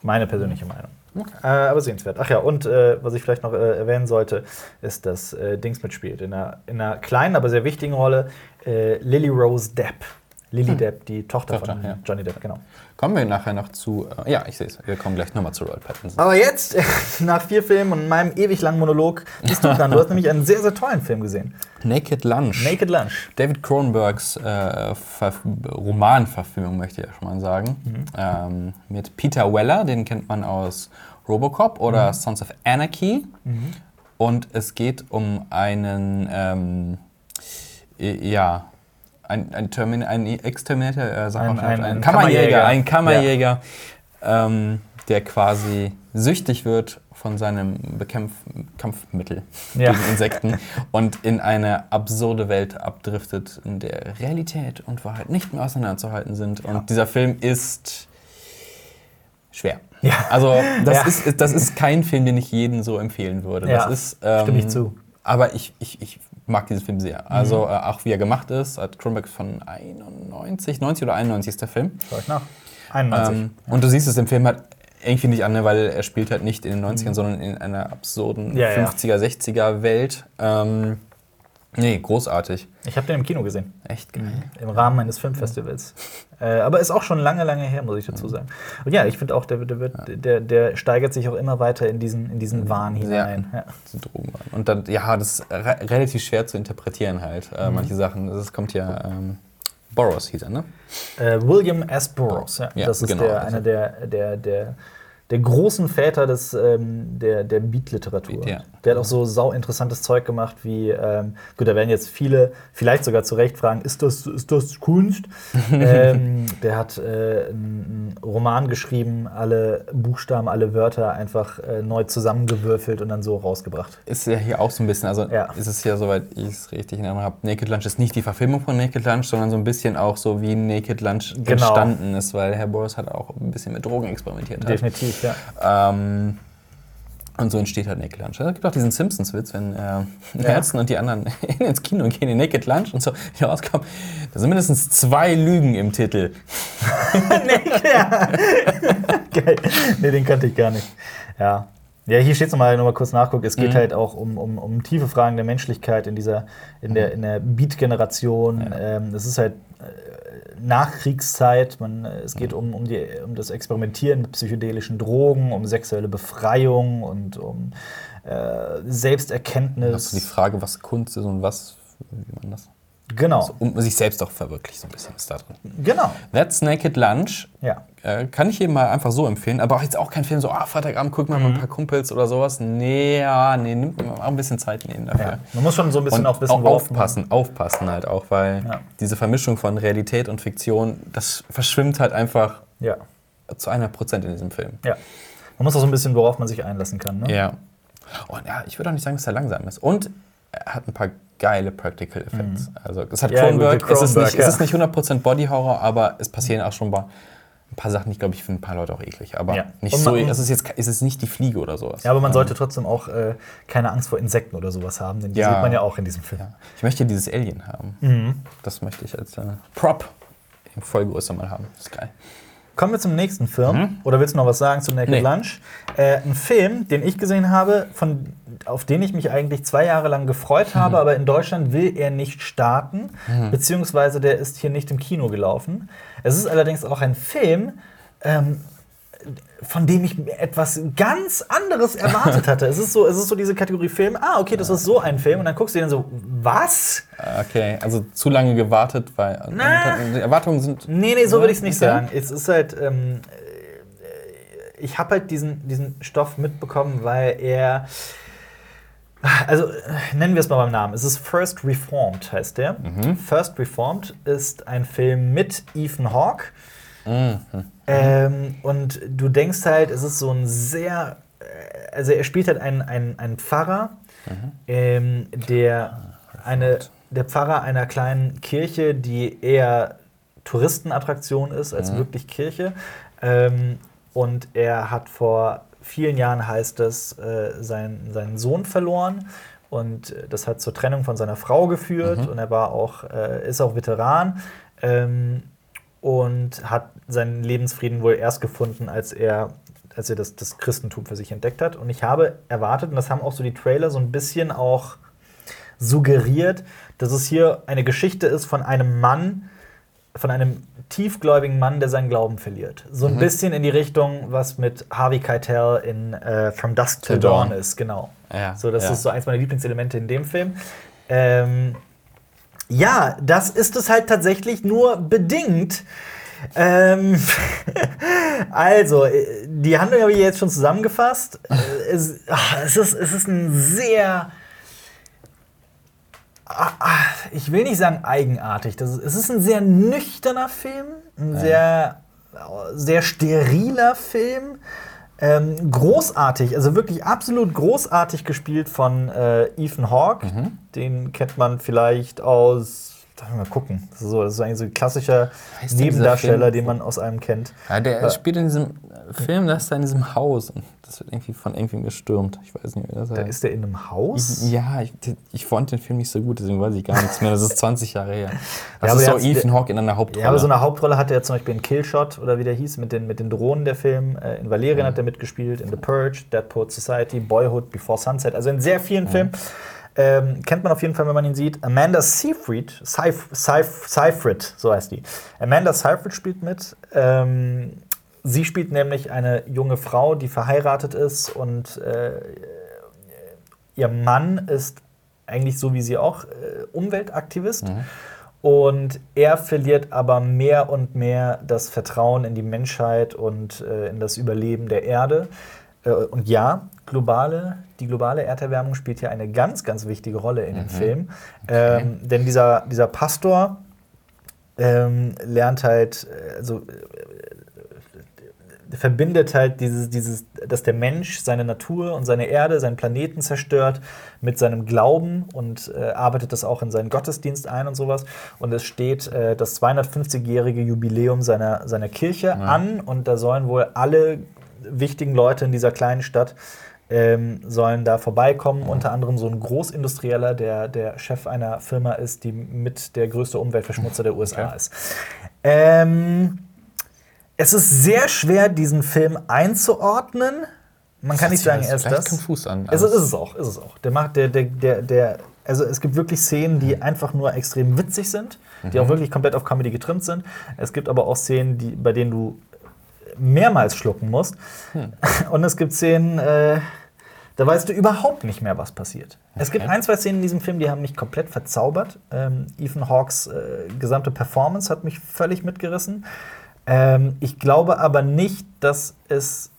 Meine persönliche Meinung. Okay. Äh, aber sehenswert. Ach ja, und äh, was ich vielleicht noch äh, erwähnen sollte, ist, dass äh, Dings mitspielt. In einer, in einer kleinen, aber sehr wichtigen Rolle äh, Lily Rose Depp. Lily hm. Depp, die Tochter, Tochter von ja. Johnny Depp, genau. Kommen wir nachher noch zu. Äh, ja, ich sehe es. Wir kommen gleich nochmal zu Robert Pattinson. Aber jetzt, nach vier Filmen und meinem ewig langen Monolog, bist du dran. Du hast nämlich einen sehr, sehr tollen Film gesehen. Naked Lunch. Naked Lunch. David Cronenbergs äh, Romanverfilmung, möchte ich ja schon mal sagen. Mhm. Ähm, mit Peter Weller, den kennt man aus Robocop oder mhm. Sons of Anarchy. Mhm. Und es geht um einen. Ähm, ja, ein, ein, Termin, ein Exterminator, äh, sag ein, ein, ein, Kammerjäger, ein Kammerjäger, ja. ähm, der quasi süchtig wird von seinem Bekämpf Kampfmittel ja. gegen Insekten und in eine absurde Welt abdriftet, in der Realität und Wahrheit nicht mehr auseinanderzuhalten sind. Ja. Und dieser Film ist schwer. Ja. Also das, ist, das ist kein Film, den ich jedem so empfehlen würde. Das ist, ähm, Stimme ich zu. Aber ich, ich, ich mag diesen Film sehr. Also mhm. äh, auch wie er gemacht ist, hat Cronenberg von 91, 90 oder 91 ist der Film. Schau ich nach. 91. Ähm, ja. Und du siehst es im Film halt irgendwie nicht an, ne, weil er spielt halt nicht in den 90ern, mhm. sondern in einer absurden ja, 50er, ja. 60er Welt. Ähm, Nee, großartig. Ich habe den im Kino gesehen. Echt geil. Mhm. Im Rahmen meines Filmfestivals. äh, aber ist auch schon lange, lange her, muss ich dazu mhm. sagen. Und ja, ich finde auch, der, der, wird, ja. der, der steigert sich auch immer weiter in diesen, in diesen Wahn hinein. Ja. Ja. Und dann, ja, das ist re relativ schwer zu interpretieren halt, äh, mhm. manche Sachen. Das kommt ja. Ähm, Burroughs hieß er, ne? Äh, William S. Burroughs, ja. das ist genau, der, also. einer der, der, der der großen Väter des, ähm, der, der Beat-Literatur. Beat, ja. Der hat auch so sau interessantes Zeug gemacht, wie, ähm, gut, da werden jetzt viele vielleicht sogar zu Recht fragen, ist das, ist das Kunst? ähm, der hat äh, einen Roman geschrieben, alle Buchstaben, alle Wörter einfach äh, neu zusammengewürfelt und dann so rausgebracht. Ist ja hier auch so ein bisschen, also Ja. ist es ja, soweit ich es richtig in Erinnerung habe, Naked Lunch ist nicht die Verfilmung von Naked Lunch, sondern so ein bisschen auch so, wie Naked Lunch Genau. entstanden ist, weil Herr Boris hat auch ein bisschen mit Drogen experimentiert. Hat. Definitiv, ja. Ähm, und so entsteht halt Naked Lunch. Es gibt auch diesen Simpsons-Witz, wenn äh, Ärzten und die anderen ins Kino gehen in Naked Lunch und so hier rauskommen. Da sind mindestens zwei Lügen im Titel. Geil. Nee, den kannte ich gar nicht. Ja. Ja, hier steht es nochmal, noch mal kurz nachgucken. Es geht Mhm. halt auch um, um, um tiefe Fragen der Menschlichkeit in dieser, in der, in der Beat-Generation. Ähm, es ist halt äh, Nachkriegszeit. Man, es geht um, um, die, um das Experimentieren mit psychedelischen Drogen, um sexuelle Befreiung und um äh, Selbsterkenntnis. Also die Frage, was Kunst ist und was, wie man das, genau. um sich selbst auch verwirklicht, so ein bisschen ist da drin. Genau. That's Naked Lunch. Ja. Äh, kann ich jedem mal einfach so empfehlen. Aber auch jetzt auch kein Film, so, ah, Freitagabend, guck mal mit Mhm. ein paar Kumpels oder sowas. Nee, ja, nee, nimmt man auch ein bisschen Zeit nehmen dafür. ja. Man muss schon so ein bisschen Und auch wissen, auch worauf man- aufpassen, aufpassen halt auch, weil Ja. diese Vermischung von Realität und Fiktion, das verschwimmt halt einfach Ja. zu 100 Prozent in diesem Film. ja. Man muss auch so ein bisschen, worauf man sich einlassen kann. Ne? Ja. Und ja, ich würde auch nicht sagen, dass er langsam ist. Und er hat ein paar geile Practical Effects. Also, es hat Mhm. Ja, Cronenberg. gut, es, ist nicht, es ja. ist nicht 100% Body Horror, aber es passieren auch schon mal ein paar Sachen, die, glaube ich, für ein paar Leute auch eklig. Aber Ja. nicht Und so. man- Es ist jetzt es ist nicht die Fliege oder sowas. Ja, aber man Ähm, sollte trotzdem auch äh, keine Angst vor Insekten oder sowas haben, denn die Ja. sieht man ja auch in diesem Film. Ja. Ich möchte dieses Alien haben. Mhm. Das möchte ich als äh, Prop in Vollgröße mal haben. Das ist geil. Kommen wir zum nächsten Film. Mhm. Oder willst du noch was sagen zu Naked Nee. Lunch? Äh, ein Film, den ich gesehen habe, von, auf den ich mich eigentlich zwei Jahre lang gefreut Mhm. habe, aber in Deutschland will er nicht starten, beziehungsweise der ist hier nicht im Kino gelaufen. Es ist allerdings auch ein Film, ähm, von dem ich etwas ganz anderes erwartet hatte. es, ist so, es ist so diese Kategorie Film, ah, okay, das ist so ein Film. Und dann guckst du den so, was? Okay, also zu lange gewartet, weil Na. die Erwartungen sind. Nee, nee, so würde ich es nicht sagen. Es ist halt, ähm, äh, ich habe halt diesen, diesen Stoff mitbekommen, weil er, also äh, nennen wir es mal beim Namen. Es ist First Reformed, heißt der. First Reformed ist ein Film mit Ethan Hawke. Ähm, und du denkst halt, es ist so ein sehr, äh, also er spielt halt einen, einen, einen Pfarrer, ähm, der eine, der Pfarrer einer kleinen Kirche, die eher Touristenattraktion ist als wirklich Kirche. Ähm, und er hat vor vielen Jahren, heißt es, äh, sein, seinen Sohn verloren. Und das hat zur Trennung von seiner Frau geführt. Und er war auch, äh, ist auch Veteran. Ähm, und hat seinen Lebensfrieden wohl erst gefunden, als er, als er das, das Christentum für sich entdeckt hat. Und ich habe erwartet, und das haben auch so die Trailer so ein bisschen auch suggeriert, dass es hier eine Geschichte ist von einem Mann, von einem tiefgläubigen Mann, der seinen Glauben verliert. So ein bisschen in die Richtung, was mit Harvey Keitel in äh, From Dusk Till Till Dawn Dawn. ist, genau. Ja, So, das ja. ist so eins meiner Lieblingselemente in dem Film. Ähm, ja, das ist es halt tatsächlich nur bedingt. Ähm, also, äh, die Handlung habe ich jetzt schon zusammengefasst. Äh, es, ach, es, ist, es ist ein sehr. Ah, ah, Ich will nicht sagen eigenartig. Das ist, es ist ein sehr nüchterner Film, ein sehr, sehr steriler Film. Ähm, großartig, also wirklich absolut großartig gespielt von äh, Ethan Hawke. Mhm. Den kennt man vielleicht aus. Darf ich mal gucken. Das ist, so, das ist eigentlich so ein klassischer Nebendarsteller, den man aus einem kennt. Ja, der Ja. spielt in diesem Film, da ist er in diesem Haus. Und das wird irgendwie von irgendwem gestürmt. Ich weiß nicht, wie das Da heißt. ist der in einem Haus. Ja, ich, ich fand den Film nicht so gut, deswegen weiß ich gar nichts mehr. Das ist 20 Jahre her. Das aber ist so Ethan Hawke in einer Hauptrolle. Ja, aber so eine Hauptrolle hatte er zum Beispiel in Killshot oder wie der hieß, mit den, mit den Drohnen der Film. Äh, in Valerian hat er mitgespielt, in The Purge, Dead Poet Society, Boyhood, Before Sunset. Also in sehr vielen Filmen. Ähm, kennt man auf jeden Fall, wenn man ihn sieht. Amanda Seyfried, Seyf, Seyf, Seyfried, so heißt die. Amanda Seyfried spielt mit. Ähm, sie spielt nämlich eine junge Frau, die verheiratet ist und äh, ihr Mann ist eigentlich so wie sie auch äh, Umweltaktivist. Und er verliert aber mehr und mehr das Vertrauen in die Menschheit und äh, in das Überleben der Erde. Äh, und ja, globale, die globale Erderwärmung spielt hier eine ganz, ganz wichtige Rolle in dem Film. Ähm, denn dieser, dieser Pastor ähm, lernt halt, äh, also äh, verbindet halt dieses, dieses, dass der Mensch seine Natur und seine Erde, seinen Planeten zerstört mit seinem Glauben und äh, arbeitet das auch in seinen Gottesdienst ein und sowas. Und es steht äh, das 250-jährige Jubiläum seiner, seiner Kirche an und da sollen wohl alle wichtigen Leute in dieser kleinen Stadt ähm, sollen da vorbeikommen. Unter anderem so ein Großindustrieller, der der Chef einer Firma ist, die mit der größte Umweltverschmutzer der USA Okay. ist. Ähm, es ist sehr schwer, diesen Film einzuordnen. Man kann nicht sagen, er ist das. konfus an. Es ist, ist es auch, ist es auch. Der macht, der, der, der, der, also es gibt wirklich Szenen, die einfach nur extrem witzig sind, die auch wirklich komplett auf Comedy getrimmt sind. Es gibt aber auch Szenen, die, bei denen du mehrmals schlucken musst. Und es gibt Szenen, äh, da weißt du überhaupt nicht mehr, was passiert. Es gibt Okay. ein, zwei Szenen in diesem Film, die haben mich komplett verzaubert. Ähm, Ethan Hawks äh, gesamte Performance hat mich völlig mitgerissen. Ähm, ich glaube aber nicht, dass es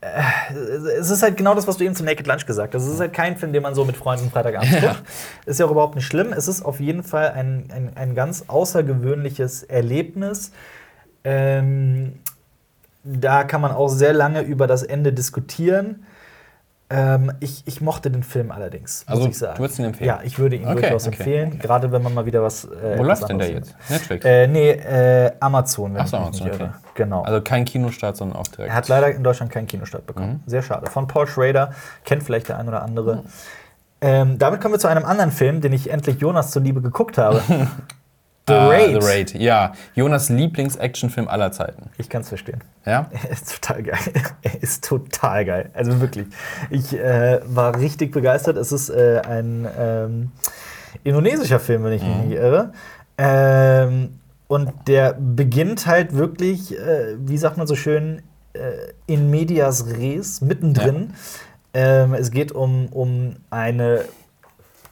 es ist halt genau das, was du eben zu Naked Lunch gesagt hast. Es ist halt kein Film, den man so mit Freunden Freitagabend Ja. guckt. Ist ja auch überhaupt nicht schlimm. Es ist auf jeden Fall ein, ein, ein ganz außergewöhnliches Erlebnis. Ähm, da kann man auch sehr lange über das Ende diskutieren. Ähm, ich, ich mochte den Film allerdings, muss Also, ich sagen. du würdest ihn empfehlen? Ja, ich würde ihn Okay, durchaus okay, empfehlen, okay. gerade wenn man mal wieder was. Äh, Wo läuft denn der jetzt? Netflix? Äh, nee, äh, Amazon, wenn Ach so, Amazon, irre. okay. Genau. Also kein Kinostart, sondern auch direkt. Er hat leider in Deutschland keinen Kinostart bekommen. Mhm. Sehr schade. Von Paul Schrader, kennt vielleicht der ein oder andere. Ähm, damit kommen wir zu einem anderen Film, den ich endlich Jonas zuliebe geguckt habe. The Ah, Raid. The Raid, ja. Jonas Lieblings-Actionfilm aller Zeiten. Ich kann es verstehen. Ja? Er ist total geil. Er ist total geil. Also wirklich. Ich äh, war richtig begeistert. Es ist äh, ein ähm, indonesischer Film, wenn ich mich nicht irre. Ähm, und der beginnt halt wirklich, äh, wie sagt man so schön, äh, in medias res, mittendrin. Ähm, es geht um, um eine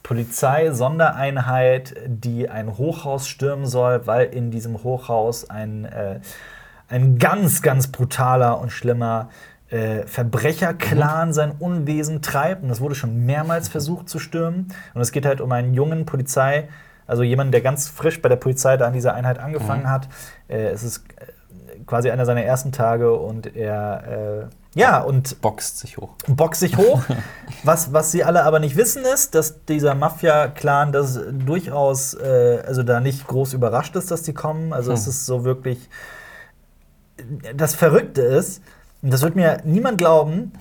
Polizei-Sondereinheit, die ein Hochhaus stürmen soll, weil in diesem Hochhaus ein, äh, ein ganz, ganz brutaler und schlimmer äh, Verbrecherclan sein Unwesen treibt. Und das wurde schon mehrmals versucht zu stürmen. Und es geht halt um einen jungen Polizei, also jemanden, der ganz frisch bei der Polizei da an dieser Einheit angefangen hat. Äh, es ist äh, quasi einer seiner ersten Tage und er, äh, ja, und Boxt sich hoch. boxt sich hoch. was, was sie alle aber nicht wissen, ist, dass dieser Mafia-Clan das durchaus, äh, also da nicht groß überrascht ist, dass die kommen. Also es ist so wirklich. Das Verrückte ist, und das wird mir niemand glauben,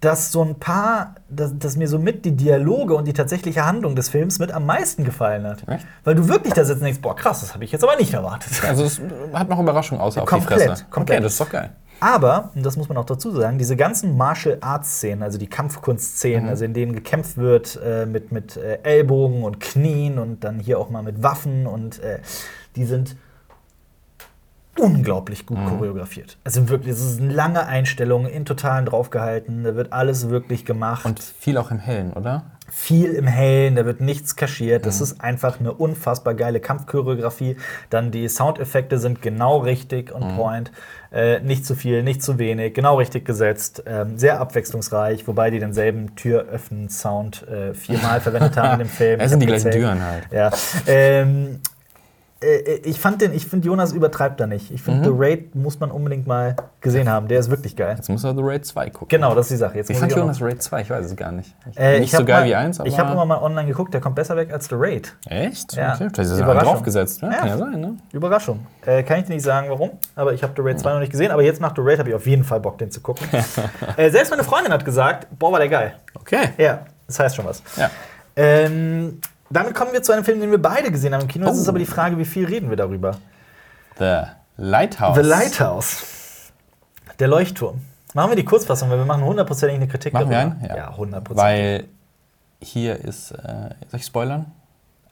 dass so ein paar, dass, dass mir so mit die Dialoge und die tatsächliche Handlung des Films mit am meisten gefallen hat. Echt? Weil du wirklich da sitzt und denkst, boah, krass, das habe ich jetzt aber nicht erwartet. Also es hat noch Überraschung außer auf Komplett, die Fresse. komplett. Okay, das ist doch geil. Aber, und das muss man auch dazu sagen, diese ganzen Martial Arts Szenen, also die Kampfkunstszenen, also in denen gekämpft wird äh, mit, mit äh, Ellbogen und Knien und dann hier auch mal mit Waffen und äh, die sind unglaublich gut choreografiert. Also wirklich, es sind lange Einstellungen in totalen draufgehalten, da wird alles wirklich gemacht. Und viel auch im Hellen, oder? Viel im Hellen, da wird nichts kaschiert. Das ist einfach eine unfassbar geile Kampfchoreografie. Dann die Soundeffekte sind genau richtig on point. Äh, nicht zu viel, nicht zu wenig, genau richtig gesetzt. Ähm, sehr abwechslungsreich, wobei die denselben Türöffnen-Sound äh, viermal verwendet haben in dem Film. Es Ich sind die gleichen. Türen halt. Ja. Ähm, äh, ich fand den, ich finde Jonas übertreibt da nicht. Ich finde The Raid muss man unbedingt mal gesehen haben. Der ist wirklich geil. Jetzt muss er The Raid 2 gucken. Genau, das ist die Sache. Jetzt muss fand ich noch- Jonas Raid 2? Ich weiß es gar nicht. Ich, Äh, nicht ich so geil mal, wie 1, aber. Ich habe immer mal online geguckt, der kommt besser weg als The Raid. Echt? Ja. Okay, vielleicht ist er draufgesetzt. Ja, Ja. Kann ja sein, ne? Überraschung. Äh, kann ich dir nicht sagen, warum, aber ich habe The Raid 2 noch nicht gesehen. Aber jetzt nach The Raid habe ich auf jeden Fall Bock, den zu gucken. äh, selbst meine Freundin hat gesagt, boah, war der geil. Okay. Ja, das heißt schon was. Ja. Ähm, damit kommen wir zu einem Film, den wir beide gesehen haben im Kino. Es Oh. ist aber die Frage, wie viel reden wir darüber? The Lighthouse. The Lighthouse. Der Leuchtturm. Machen wir die Kurzfassung, weil wir machen hundertprozentig eine Kritik Machen wir darüber. einen? Ja. Ja, hundertprozentig. Weil hier ist. Äh, soll ich spoilern?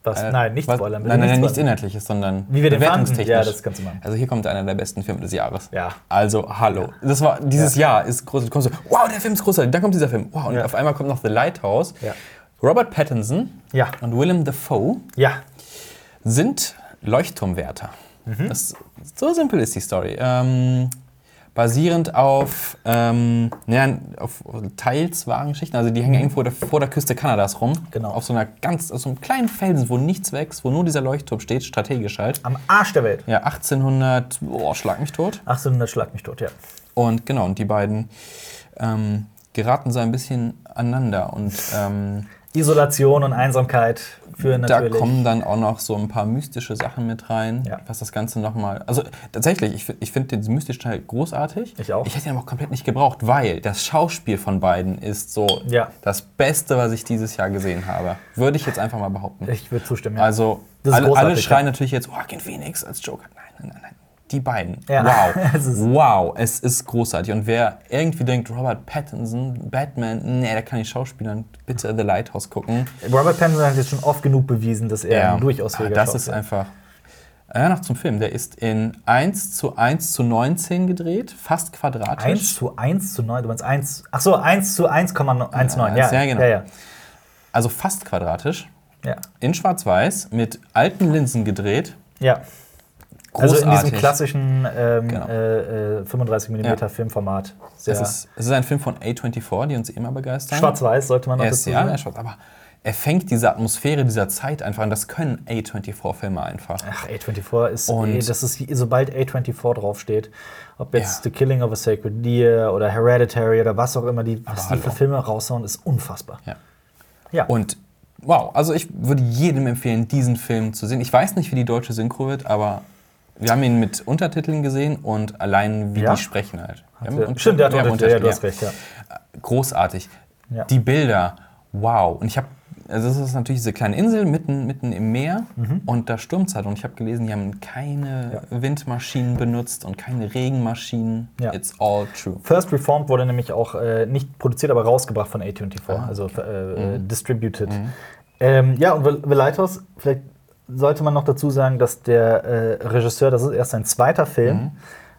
Was? Äh, Nein, nicht was- spoilern. bitte Nein, nein, nicht nichts. Inhaltliches, sondern Wie wir den fanden? bewertungstechnisch. Ja, das kannst du machen. Also hier kommt einer der besten Filme des Jahres. Ja. Also, hallo. Das war, dieses Jahr ist groß. Du kommst so, wow, der Film ist großartig. Dann kommt dieser Film. Wow, und Ja. auf einmal kommt noch The Lighthouse. Ja. Robert Pattinson Ja. und Willem Dafoe. Ja. sind Leuchtturmwärter. Mhm. Das, so simpel ist die Story. Ähm, basierend auf, ähm, naja, auf teils wahren Geschichten. Also die hängen irgendwo der, vor der Küste Kanadas rum. Genau. Auf so einer ganz, auf so einem kleinen Felsen, wo nichts wächst, wo nur dieser Leuchtturm steht, strategisch halt. Am Arsch der Welt. Ja, 1800, oh, schlag mich tot. 1800 schlag mich tot, ja. Und genau, und die beiden ähm, geraten so ein bisschen aneinander. Und ähm, Isolation und Einsamkeit führen da natürlich. kommen dann auch noch so ein paar mystische Sachen mit rein, Ja. was das Ganze nochmal. Also tatsächlich, ich, ich finde den mystischen Teil großartig. Ich auch. Ich hätte ihn aber auch komplett nicht gebraucht, weil das Schauspiel von beiden ist so Ja. das Beste, was ich dieses Jahr gesehen habe. Würde ich jetzt einfach mal behaupten. ich würde zustimmen, ja. Also, alle, alle schreien natürlich jetzt, Joaquin Phoenix als Joker. Nein, nein, nein. Die beiden. Ja. Wow. Es ist- wow, es ist großartig. Und wer irgendwie denkt, Robert Pattinson, Batman, nee, der kann nicht schauspielern, bitte The Lighthouse gucken. Robert Pattinson hat jetzt schon oft genug bewiesen, dass er ein durchaus aber fähiger Das ist einfach. Ja, noch zum Film. Der ist in 1 zu 1 zu 19 gedreht, fast quadratisch. 1 zu 1 zu 9, du meinst 1, ach so, 1 zu 1,19, ja, Ja, genau. ja, ja, Also fast quadratisch. ja, In Schwarz-Weiß, mit alten Linsen gedreht. ja. Also in Großartig. diesem klassischen ähm, Genau. äh, äh, 35 mm Ja. Filmformat. Sehr Es, ist, es ist ein Film von A24, die uns immer begeistern. schwarz-weiß, sollte man noch Er ist, dazu ja, er sagen. schwarz, aber er fängt diese Atmosphäre dieser Zeit einfach an. Das können A24-Filme einfach. Ach, A24 ist, Und- eh, das ist, sobald A24 draufsteht, ob jetzt Ja. The Killing of a Sacred Deer oder Hereditary oder was auch immer, die, was die für Filme raushauen, ist unfassbar. Ja. Ja. Und wow, also ich würde jedem empfehlen, diesen Film zu sehen. Ich weiß nicht, wie die deutsche Synchro wird, aber wir haben ihn mit Untertiteln gesehen und allein wie Ja? die sprechen halt. Ja, Stimmt, der hat haben Untertitel, ja, du hast recht, ja. Großartig. Ja. Die Bilder, wow. Und ich habe, also das ist natürlich diese kleine Insel mitten, mitten im Meer und da stürmt es halt. Und ich habe gelesen, die haben keine Windmaschinen benutzt und keine Regenmaschinen. Ja. It's all true. First Reformed wurde nämlich auch äh, nicht produziert, aber rausgebracht von A24, also äh, Mhm. distributed. Ähm, ja, und The Lighthouse, vielleicht sollte man noch dazu sagen, dass der äh, Regisseur, das ist erst sein zweiter Film, Mhm.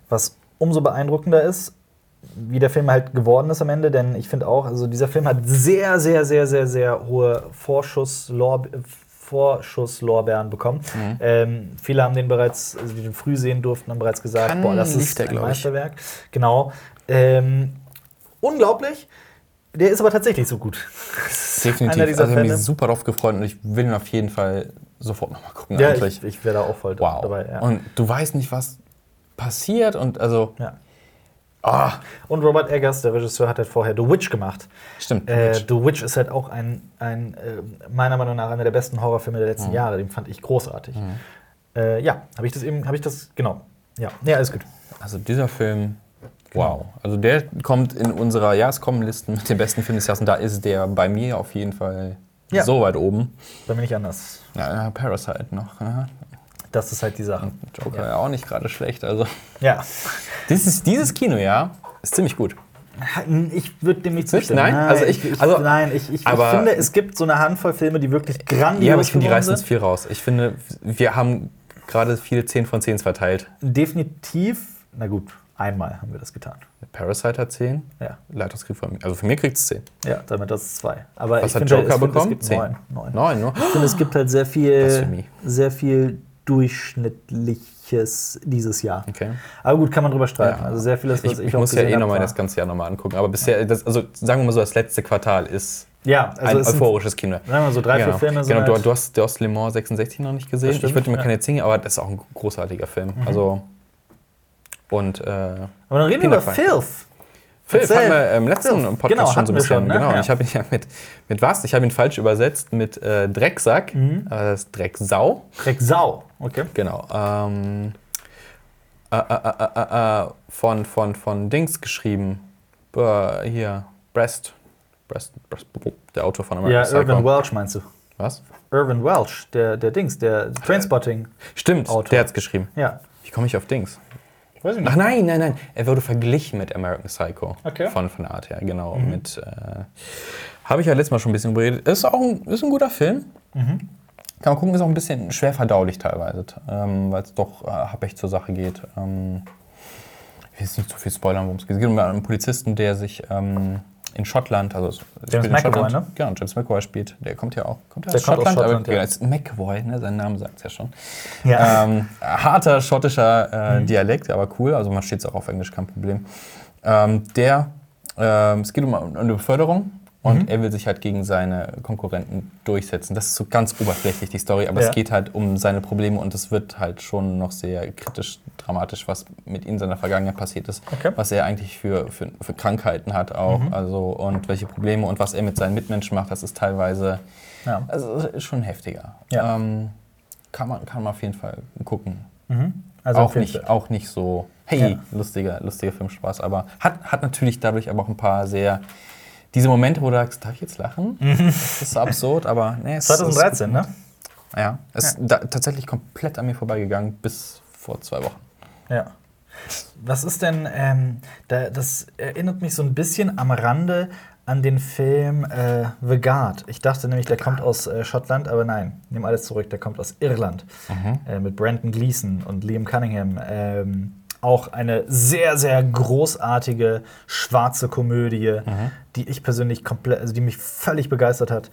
was umso beeindruckender ist, wie der Film halt geworden ist am Ende, denn ich finde auch, also dieser Film hat sehr, sehr, sehr, sehr, sehr hohe Vorschusslorbe Vorschusslorbeeren bekommen. Mhm. Ähm, viele haben den bereits, also die den früh sehen durften, haben bereits gesagt, Cannes boah, das ist der, ein ich. Meisterwerk. Genau. Ähm, unglaublich. Der ist aber tatsächlich so gut. Definitiv. Einer dieser also ich habe mich super drauf gefreut und ich will ihn auf jeden Fall sofort nochmal gucken. Ja, eigentlich. ich, ich wäre da auch voll wow. dabei. Ja. Und du weißt nicht, was passiert und also. ja. Ah, Und Robert Eggers, der Regisseur, hat halt vorher The Witch gemacht. stimmt. Äh, The Witch ist halt auch ein, ein äh, meiner Meinung nach einer der besten Horrorfilme der Mhm. letzten Jahre. Den fand ich großartig. Äh, ja, habe ich das eben, habe ich das, genau. Ja, ja, alles gut. Also dieser Film, wow. Also der kommt in unserer Jahreskommenlisten mit den besten Filmen des Jahres und da ist der bei mir auf jeden Fall Ja. so weit oben. Da bin ich anders. Ja, Parasite noch. Ja. Das ist halt die Sache. Joker ja. auch nicht gerade schlecht. Also Ja. dieses, dieses Kinojahr ist ziemlich gut. Ich würde dem nicht zustimmen. Nein? Also ich- also- nein, ich, ich, aber- ich finde, es gibt so eine Handvoll Filme, die wirklich grandios Ja, aber ich finde, die reißen es sind. viel raus. Ich finde, wir haben gerade viele 10 von 10 verteilt. Definitiv, na gut, einmal haben wir das getan. Parasite hat 10, Ja, Lighthouse kriegt von mir. Also für mich kriegt es 10. ja damit das ist zwei. Aber Was ich hat finde, Joker es, bekommen? Es gibt Zehn. neun. neun. 9, ne? Ich finde, es gibt halt sehr viel, sehr viel durchschnittliches dieses Jahr. Okay. Aber gut, kann man drüber streiten. Ja. Also sehr vieles, was Ich, ich, ich muss ja eh nochmal das ganze Jahr nochmal angucken. Aber bisher, das, also sagen wir mal so, das letzte Quartal ist Ja, also ein euphorisches Kino. sagen wir mal so drei, Genau, vier Filme genau du, halt, du, hast, du hast Le Mans 66 noch nicht gesehen. Ich würde mir keine singen, aber das ist auch ein großartiger Film. Also und äh, Aber dann reden wir über. Filth. Phil Erzähl. haben wir im letzten Phil. Podcast Genau, schon so ein bisschen. schon, ne? Genau, Ja. und ich habe ihn ja mit, mit was? Ich habe ihn falsch übersetzt mit äh, Drecksack. Mhm. Aber das ist Drecksau. Dreck Sau. Okay. Genau. Ähm, äh, äh, äh, äh, äh, von, von, von Dings geschrieben. Äh, hier, Breast. Breast, Breast. Der Autor von American Ja, Psycho. Irvin Welch meinst du? Was? Irvin Welch, der, der Dings, der Trainspotting. Stimmt, Autor. der hat's geschrieben. Ja. Wie komme ich auf Dings? Weiß ich Ach nein, nein, nein. Er wurde verglichen mit American Psycho. Okay. Mhm. Von, von der Art her, genau. Mit. Äh, Habe ich ja letztes Mal schon ein bisschen überredet. Ist auch ein, ist ein guter Film. Mhm. Kann man gucken, ist auch ein bisschen schwer verdaulich teilweise, ähm, weil es doch äh, happig zur Sache geht. Ähm, ich will jetzt nicht zu viel spoilern, worum es geht. Es geht um einen Polizisten, der sich ähm, in Schottland. Also es James McAvoy, Schottland. ne? Genau, James McAvoy spielt. Der kommt ja auch. Kommt ja Der aus kommt aus Schottland, Schottland, aber ja. ist McAvoy, ne? Sein Name sagt es ja schon. Ja. Ähm, harter schottischer äh, Mhm. Dialekt, aber cool. Also man steht es auch auf Englisch, kein Problem. Ähm, der, ähm, es geht um, um eine Beförderung und Mhm. er will sich halt gegen seine Konkurrenten durchsetzen. Das ist so ganz oberflächlich die Story, aber Ja. es geht halt um seine Probleme und es wird halt schon noch sehr kritisch, dramatisch, was mit ihm in seiner Vergangenheit passiert ist, Okay. was er eigentlich für, für, für Krankheiten hat auch, Mhm. also und welche Probleme und was er mit seinen Mitmenschen macht, das ist teilweise Ja. also ist schon heftiger. Ja. Ähm, kann, man, kann man auf jeden Fall gucken. Mhm. Also auch, nicht, auch nicht so, hey, lustiger, lustiger Filmspaß, aber hat, hat natürlich dadurch aber auch ein paar sehr. Diese Momente, wo du sagst, darf ich jetzt lachen? Das ist so absurd, aber nee, es 2013, ist, ne? Ja, es ist da, tatsächlich komplett an mir vorbeigegangen bis vor zwei Wochen. Ja. Was ist denn, ähm, da, das erinnert mich so ein bisschen am Rande an den Film äh, The Guard. Ich dachte nämlich, der kommt aus äh, Schottland, aber nein, nehme alles zurück, der kommt aus Irland. Äh, mit Brandon Gleeson und Liam Cunningham. Ähm, auch eine sehr, sehr großartige schwarze Komödie, die ich persönlich komplett, also die mich völlig begeistert hat.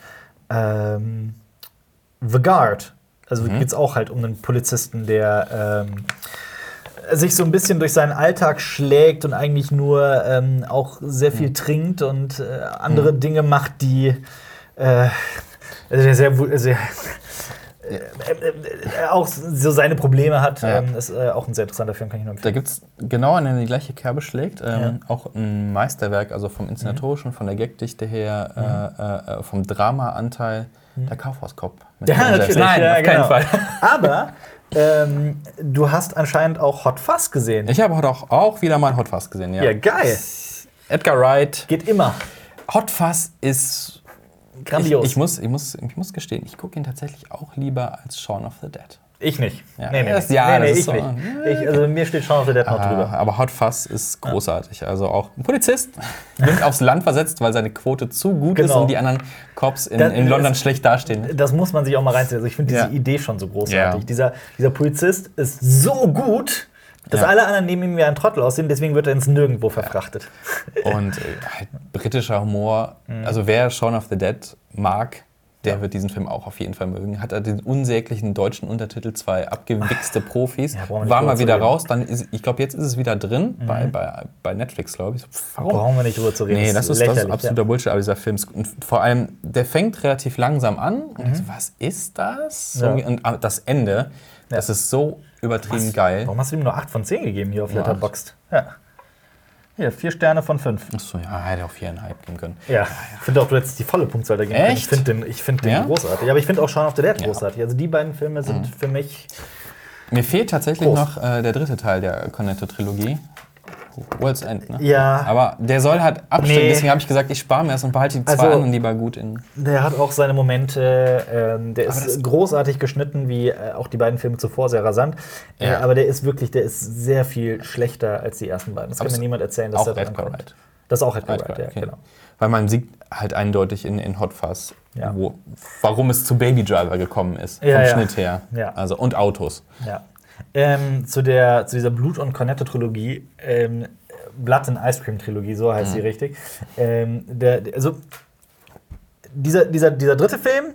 Ähm, The Guard. Also Mhm. geht es auch halt um einen Polizisten, der ähm, sich so ein bisschen durch seinen Alltag schlägt und eigentlich nur ähm, auch sehr Mhm. viel trinkt und äh, andere Dinge macht, die äh, also sehr, sehr äh, auch so seine Probleme hat. Ja. Ähm, ist äh, auch ein sehr interessanter Film, kann ich nur Da empfehlen. gibt es genau an die gleiche Kerbe schlägt. Ähm, Auch ein Meisterwerk, also vom Inszenatorischen, von der Gagdichte her, äh, äh, vom Drama-Anteil, der Kaufhauskopf. Ja, natürlich. Nein, ja, auf keinen genau. Fall. Aber ähm, du hast anscheinend auch Hot Fuzz gesehen. Ich habe auch, auch wieder mal Hot Fuzz gesehen, ja. ja, geil. Edgar Wright. Geht immer. Hot Fuzz ist Grandios. Ich, ich, muss, ich, muss, ich muss gestehen, ich gucke ihn tatsächlich auch lieber als Shaun of the Dead. Ich nicht. Ja, nee, nee, das- nee. ja, nee, nee das ist ich so. nicht. Ich, also mir steht Shaun of the Dead noch Ah, drüber. aber Hot Fuzz ist großartig. Also auch ein Polizist wird aufs Land versetzt, weil seine Quote zu gut ist Genau. und die anderen Cops in, Das- in London das- schlecht dastehen. Das muss man sich auch mal reinziehen. Also ich finde diese Ja. Idee schon so großartig. Ja. Dieser, dieser Polizist ist so gut, dass Ja. alle anderen neben ihm wie ein Trottel aussehen, deswegen wird er ins Nirgendwo verfrachtet. Und äh, halt britischer Humor. Mhm. Also wer Shaun of the Dead mag, der wird diesen Film auch auf jeden Fall mögen. Hat er den unsäglichen deutschen Untertitel, zwei abgewichste Profis. Ja, War mal wieder. Mhm. raus. Dann ist, ich glaube, jetzt ist es wieder drin bei, bei, bei Netflix, glaube ich. Warum? Brauchen wir nicht drüber zu reden. Nee, das ist, das ist absoluter Bullshit, aber dieser Film ist, und vor allem, der fängt relativ langsam an. Und ich so, was ist das? Mhm. Ja. Und ah, das Ende, das ist so übertrieben ja. geil. Warum hast du ihm nur 8 von 10 gegeben hier auf Letterboxd? Ja. Hier, 4 Sterne von 5. Achso, ja, hätte auch viereinhalb geben können. Ja, ich finde auch, du hättest die volle Punktzahl da geben können. Ich Echt? finde den, ich find den Ja? großartig. Aber ich finde auch Shaun of the Dead Ja. Mhm. großartig. Also die beiden Filme sind für mich. Mir fehlt tatsächlich Groß. noch äh, der dritte Teil der Cornetto-Trilogie. World's End, ne? Ja. Aber der soll halt abstellen, Nee. deswegen habe ich gesagt, ich spare mir das und behalte die zwei Also- anderen lieber gut in. Der hat auch seine Momente. Ähm, der Aber ist großartig geschnitten, wie äh, auch die beiden Filme zuvor, sehr rasant. Äh, Ja. aber der ist wirklich, der ist sehr viel schlechter als die ersten beiden. Das kann Abs- mir niemand erzählen, dass der Edgar kommt. Das ist auch Edgar Edgar Wright, ja, okay. genau. Weil man sieht halt eindeutig in, in Hot Fuzz, Ja. wo, warum es zu Baby Driver gekommen ist, Ja, vom ja. Schnitt her. Ja. Also, und Autos. Ja. Ähm, zu, der, zu dieser Blut- und Cornetto-Trilogie, ähm, Blood and Ice Cream-Trilogie, so heißt Mhm. sie richtig. Ähm, der, der- also, dieser, dieser, dieser dritte Film,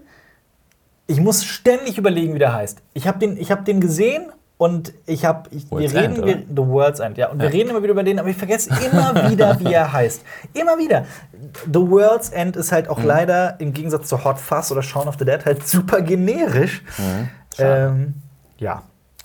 ich muss ständig überlegen, wie der heißt. Ich habe den, ich hab den gesehen und ich habe. Wir reden, End, wir? The World's End, ja. Und wir Ja. reden immer wieder über den, aber ich vergesse immer wieder, wie er heißt. Immer wieder. The World's End ist halt auch Mhm. leider im Gegensatz zu Hot Fuzz oder Shaun of the Dead halt super generisch. Mhm. Ähm, ja.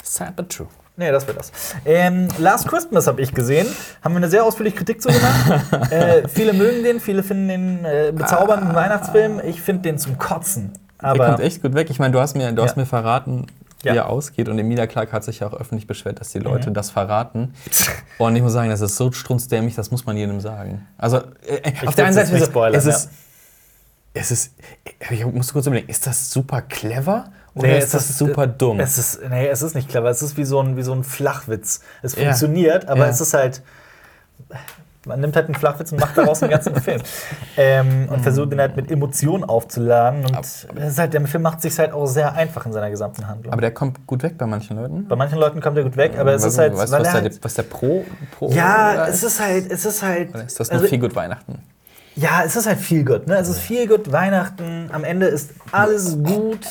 Sad but true. Nee, das wird das. Ähm, Last Christmas habe ich gesehen. Haben wir eine sehr ausführliche Kritik zu gemacht. äh, viele mögen den, viele finden den äh, bezaubernden Weihnachtsfilm. Ich finde den zum Kotzen. Der Aber kommt echt gut weg. Ich meine, du hast mir, du Ja. hast mir verraten, wie Ja. Mhm. er ausgeht. Und Emilia Clarke hat sich ja auch öffentlich beschwert, dass die Leute das verraten. Und ich muss sagen, das ist so strunzdämlich, das muss man jedem sagen. Also, äh, auf will's der einen Seite spoilern, es, ist, es ist, ich muss kurz überlegen, ist das super clever oder Nee, ist es das ist- super dumm? es ist, nee, es ist nicht clever. Es ist wie so ein, wie so ein Flachwitz. Es Ja. funktioniert, aber Ja. es ist halt. Man nimmt halt einen Flachwitz und macht daraus einen ganzen Film. Ähm, und versucht ihn halt mit Emotionen aufzuladen. Und ist halt, der Film macht sich halt auch sehr einfach in seiner gesamten Handlung. Aber der kommt gut weg bei manchen Leuten. Bei manchen Leuten kommt er gut weg, aber es Weißt ist halt. weißt, was, der, halt was der Pro, Pro ja, oder es ist halt, es ist halt. Oder ist das noch also, viel gut Weihnachten? Ja, es ist halt viel gut. Ne? Es ist viel gut. Weihnachten. Am Ende ist alles gut.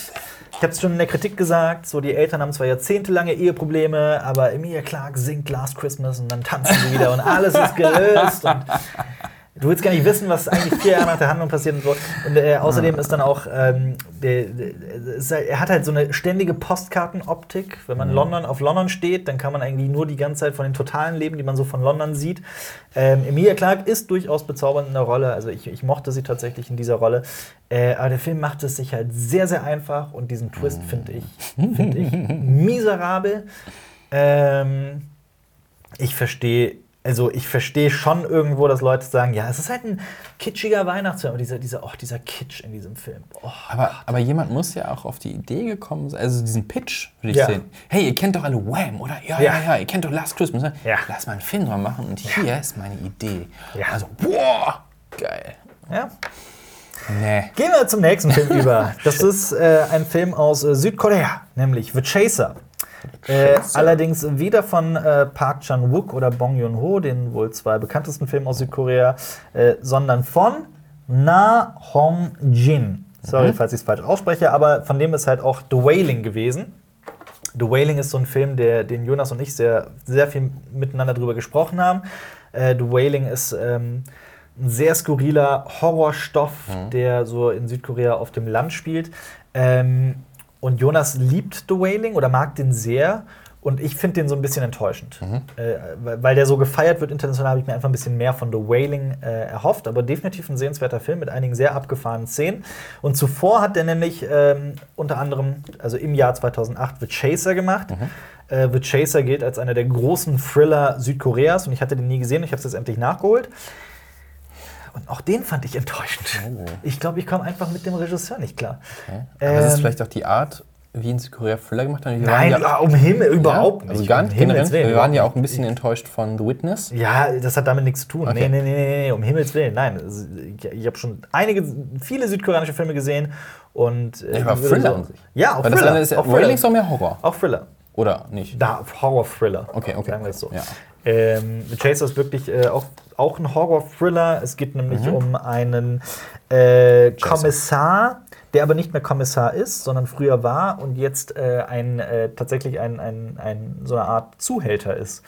Ich habe es schon in der Kritik gesagt, so die Eltern haben zwar jahrzehntelange Eheprobleme, aber Emilia Clarke singt Last Christmas und dann tanzen sie wieder und alles ist gelöst. Und Du willst gar nicht wissen, was eigentlich vier Jahre nach der Handlung passiert und so. Und äh, außerdem ist dann auch, ähm, der, der, halt, er hat halt so eine ständige Postkartenoptik. Wenn man mhm. London auf London steht, dann kann man eigentlich nur die ganze Zeit von den totalen Leben, die man so von London sieht. Ähm, Emilia Clarke ist durchaus bezaubernd in der Rolle. Also ich, ich mochte sie tatsächlich in dieser Rolle. Äh, aber der Film macht es sich halt sehr, sehr einfach und diesen Twist finde ich, find ich miserabel. Ähm, ich verstehe also ich verstehe schon irgendwo, dass Leute sagen, ja, es ist halt ein kitschiger Weihnachtsfilm, aber dieser, dieser, oh, dieser Kitsch in diesem Film. Oh, aber, aber jemand muss ja auch auf die Idee gekommen sein, also diesen Pitch würde ich ja. sehen. Hey, ihr kennt doch alle Wham, oder? Ja, ja, ja, ja ihr kennt doch Last Christmas. Ne? Ja. Lass mal einen Film dran machen und hier ist meine Idee. Ja. Also, boah, geil. Ja. Nee. Gehen wir zum nächsten Film über. Das ist äh, ein Film aus äh, Südkorea, nämlich The Chaser. Äh, allerdings weder von äh, Park Chan-wook oder Bong Joon-ho, den wohl zwei bekanntesten Filmen aus Südkorea, äh, sondern von Na Hong-jin. Sorry, mhm. falls ich es falsch ausspreche, aber von dem ist halt auch The Wailing gewesen. The Wailing ist so ein Film, der, den Jonas und ich sehr, sehr viel miteinander drüber gesprochen haben. Äh, The Wailing ist ähm, ein sehr skurriler Horrorstoff, mhm. der so in Südkorea auf dem Land spielt. Ähm, und Jonas liebt The Wailing oder mag den sehr. Und ich finde den so ein bisschen enttäuschend. Mhm. Äh, weil der so gefeiert wird international, habe ich mir einfach ein bisschen mehr von The Wailing äh, erhofft. Aber definitiv ein sehenswerter Film mit einigen sehr abgefahrenen Szenen. Und zuvor hat der nämlich ähm, unter anderem, also im Jahr 2008, The Chaser gemacht. Mhm. Äh, The Chaser gilt als einer der großen Thriller Südkoreas. Und ich hatte den nie gesehen. Ich habe es jetzt endlich nachgeholt. Und auch den fand ich enttäuschend. Oh. Ich glaube, ich komme einfach mit dem Regisseur nicht klar. Okay. Aber ähm, das ist vielleicht auch die Art, wie in Südkorea Thriller gemacht haben. Nein, ja, um Himmel, überhaupt ja, also nicht. Nicht um generell. Willen, wir waren ja auch ein bisschen enttäuscht von The Witness. Ja, das hat damit nichts zu tun. Okay. Nee, nee, nee, nee, um Himmels Willen. Nein, also, ich habe schon einige, viele südkoreanische Filme gesehen. Und, äh, ja, aber Thriller an sich. Ja, auch Weil Thriller. Das ist ja, auch ist auch mehr Horror. Auch Thriller. Oder nicht? Da, Horror-Thriller. Okay, okay. Sagen wir es so. Ja. Ähm, The Chaser ist wirklich äh, auch, auch ein Horror-Thriller. Es geht nämlich mhm. um einen äh, Kommissar, der aber nicht mehr Kommissar ist, sondern früher war und jetzt äh, ein, äh, tatsächlich ein, ein, ein, so eine Art Zuhälter ist,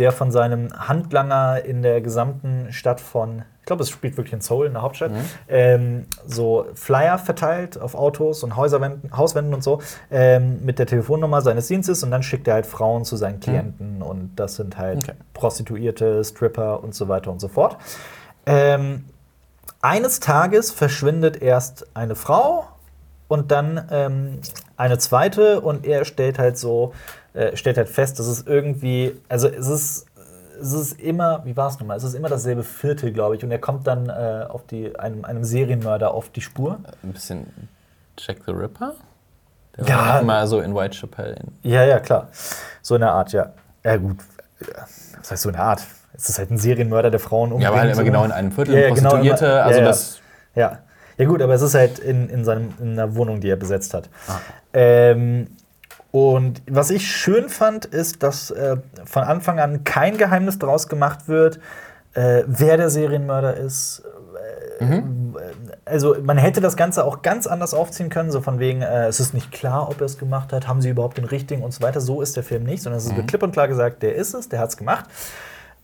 der von seinem Handlanger in der gesamten Stadt von glaube, es spielt wirklich in Seoul, in der Hauptstadt, mhm. ähm, so Flyer verteilt auf Autos und Häuserwänden, Hauswänden und so ähm, mit der Telefonnummer seines Dienstes und dann schickt er halt Frauen zu seinen mhm. Klienten mhm. und das sind halt okay. Prostituierte, Stripper und so weiter und so fort. Ähm, eines Tages verschwindet erst eine Frau und dann ähm, eine zweite und er stellt halt so, äh, stellt halt fest, dass es irgendwie, also es ist es ist immer, wie war es nochmal? Es ist immer dasselbe Viertel, glaube ich. Und er kommt dann äh, auf die, einem, einem Serienmörder auf die Spur. Ein bisschen Jack the Ripper? Der ja. war immer so in Whitechapel. Ja, ja, klar. So in der Art, ja. Ja, gut. Was heißt so in der Art? Es ist halt ein Serienmörder, der Frauen umbringt. Ja, aber halt immer genau in einem Viertel. Ja, ja, Prostituierte, genau immer, also ja, das. Ja. Ja, gut, aber es ist halt in, in, seinem, in einer Wohnung, die er besetzt hat. Ah. Ähm, und was ich schön fand, ist, dass äh, von Anfang an kein Geheimnis daraus gemacht wird, äh, wer der Serienmörder ist. Äh, mhm. Also man hätte das Ganze auch ganz anders aufziehen können, so von wegen, äh, es ist nicht klar, ob er es gemacht hat, haben sie überhaupt den richtigen und so weiter. So ist der Film nicht, sondern es ist mhm. klipp und klar gesagt, der ist es, der hat es gemacht.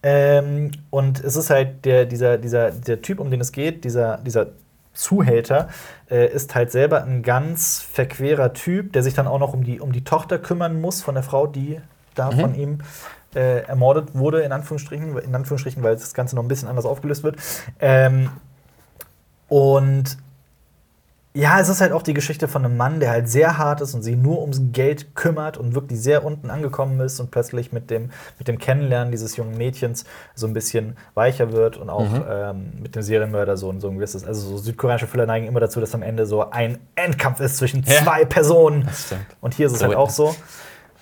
Ähm, und es ist halt der, dieser, dieser, der Typ, um den es geht, dieser, dieser Zuhälter, äh, ist halt selber ein ganz verquerer Typ, der sich dann auch noch um die, um die Tochter kümmern muss von der Frau, die da mhm. von ihm äh, ermordet wurde, in Anführungsstrichen, in Anführungsstrichen, weil das Ganze noch ein bisschen anders aufgelöst wird. Ähm, und ja, es ist halt auch die Geschichte von einem Mann, der halt sehr hart ist und sich nur ums Geld kümmert und wirklich sehr unten angekommen ist und plötzlich mit dem, mit dem Kennenlernen dieses jungen Mädchens so ein bisschen weicher wird und auch mhm. ähm, mit dem Serienmörder so, so ein gewisses. Also so südkoreanische Füller neigen immer dazu, dass am Ende so ein Endkampf ist zwischen ja. zwei Personen. Und hier ist es so halt auch so.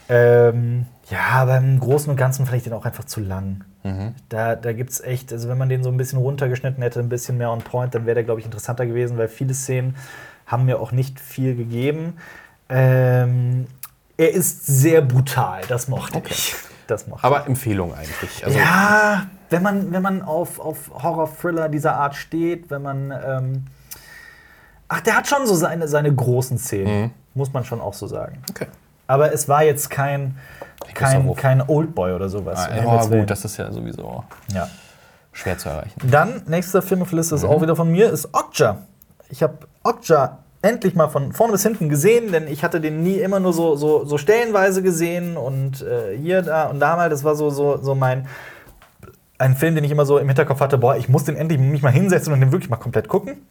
Ähm, ja, aber im Großen und Ganzen ich den auch einfach zu lang. Mhm. Da, da gibt es echt, also wenn man den so ein bisschen runtergeschnitten hätte, ein bisschen mehr on point, dann wäre der, glaube ich, interessanter gewesen, weil viele Szenen haben mir auch nicht viel gegeben. Ähm, er ist sehr brutal, das mochte okay. ich. Das mochte Aber Empfehlung eigentlich. Also, ja, wenn man, wenn man auf, auf Horror-Thriller dieser Art steht, wenn man. Ähm, ach, der hat schon so seine, seine großen Szenen, muss man schon auch so sagen. Okay. Aber es war jetzt kein, kein, kein Oldboy oder sowas. Ah, ja, gut, das ist ja sowieso ja. schwer zu erreichen. Dann, nächster Film auf Liste ist auch wieder von mir, ist Okja. Ich habe Okja endlich mal von vorne bis hinten gesehen, denn ich hatte den nie immer nur so, so, so stellenweise gesehen und äh, hier, da und da mal. Das war so, so, so mein ein Film, den ich immer so im Hinterkopf hatte, boah, ich muss den endlich mich mal hinsetzen und den wirklich mal komplett gucken.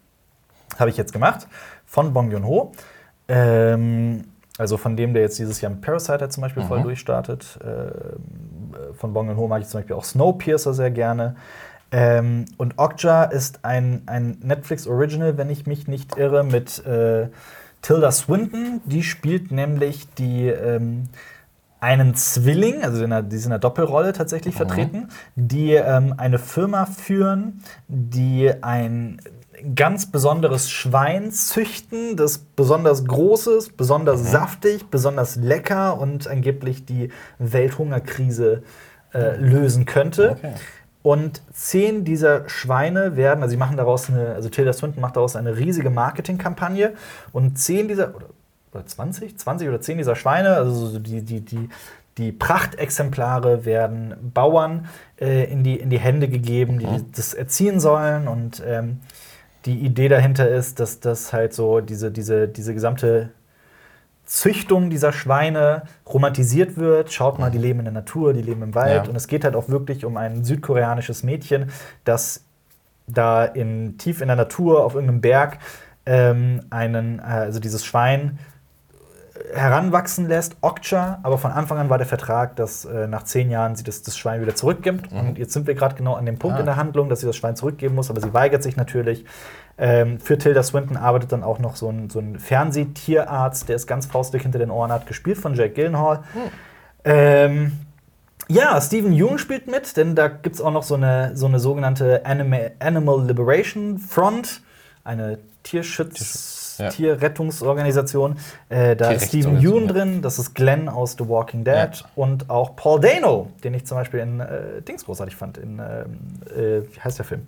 Habe ich jetzt gemacht. Von Bong Joon-ho. Ähm, also von dem, der jetzt dieses Jahr mit Parasite zum Beispiel voll durchstartet. Ähm, von Bong Joon-ho mag ich zum Beispiel auch Snowpiercer sehr gerne. Ähm, und Okja ist ein, ein Netflix-Original, wenn ich mich nicht irre, mit äh, Tilda Swinton. Die spielt nämlich die ähm, einen Zwilling, also die ist in einer Doppelrolle tatsächlich vertreten, die ähm, eine Firma führen, die ein ganz besonderes Schwein züchten, das besonders groß ist, besonders saftig, besonders lecker und angeblich die Welthungerkrise äh, lösen könnte. Okay. Und zehn dieser Schweine werden, also sie machen daraus eine, also Tilda Swinton macht daraus eine riesige Marketingkampagne und zehn dieser, oder, oder 20, 20 oder zehn dieser Schweine, also so die, die, die, die Prachtexemplare werden Bauern äh, in, die, in die Hände gegeben, die das erziehen sollen und ähm, die Idee dahinter ist, dass das halt so diese, diese, diese gesamte Züchtung dieser Schweine romantisiert wird. Schaut mal, die leben in der Natur, die leben im Wald. Ja. Und es geht halt auch wirklich um ein südkoreanisches Mädchen, das da in, tief in der Natur auf irgendeinem Berg ähm, einen, äh, also dieses Schwein heranwachsen lässt, Okja, aber von Anfang an war der Vertrag, dass äh, nach zehn Jahren sie das, das Schwein wieder zurückgibt. Und jetzt sind wir gerade genau an dem Punkt Ah. in der Handlung, dass sie das Schwein zurückgeben muss, aber sie weigert sich natürlich. Ähm, für Tilda Swinton arbeitet dann auch noch so ein, so ein Fernsehtierarzt, der es ganz faustdick hinter den Ohren hat, gespielt von Jack Gyllenhaal. Ähm, ja, Stephen Young spielt mit, denn da gibt es auch noch so eine, so eine sogenannte Anima Animal Liberation Front, eine Tierschutz, Ja. Tierrettungsorganisation. Äh, da ist Stephen Tierrechtsorganisation, Yeun drin, das ist Glenn aus The Walking Dead Ja. und auch Paul Dano, den ich zum Beispiel in äh, Dings großartig fand, in, ähm, äh, wie heißt der Film?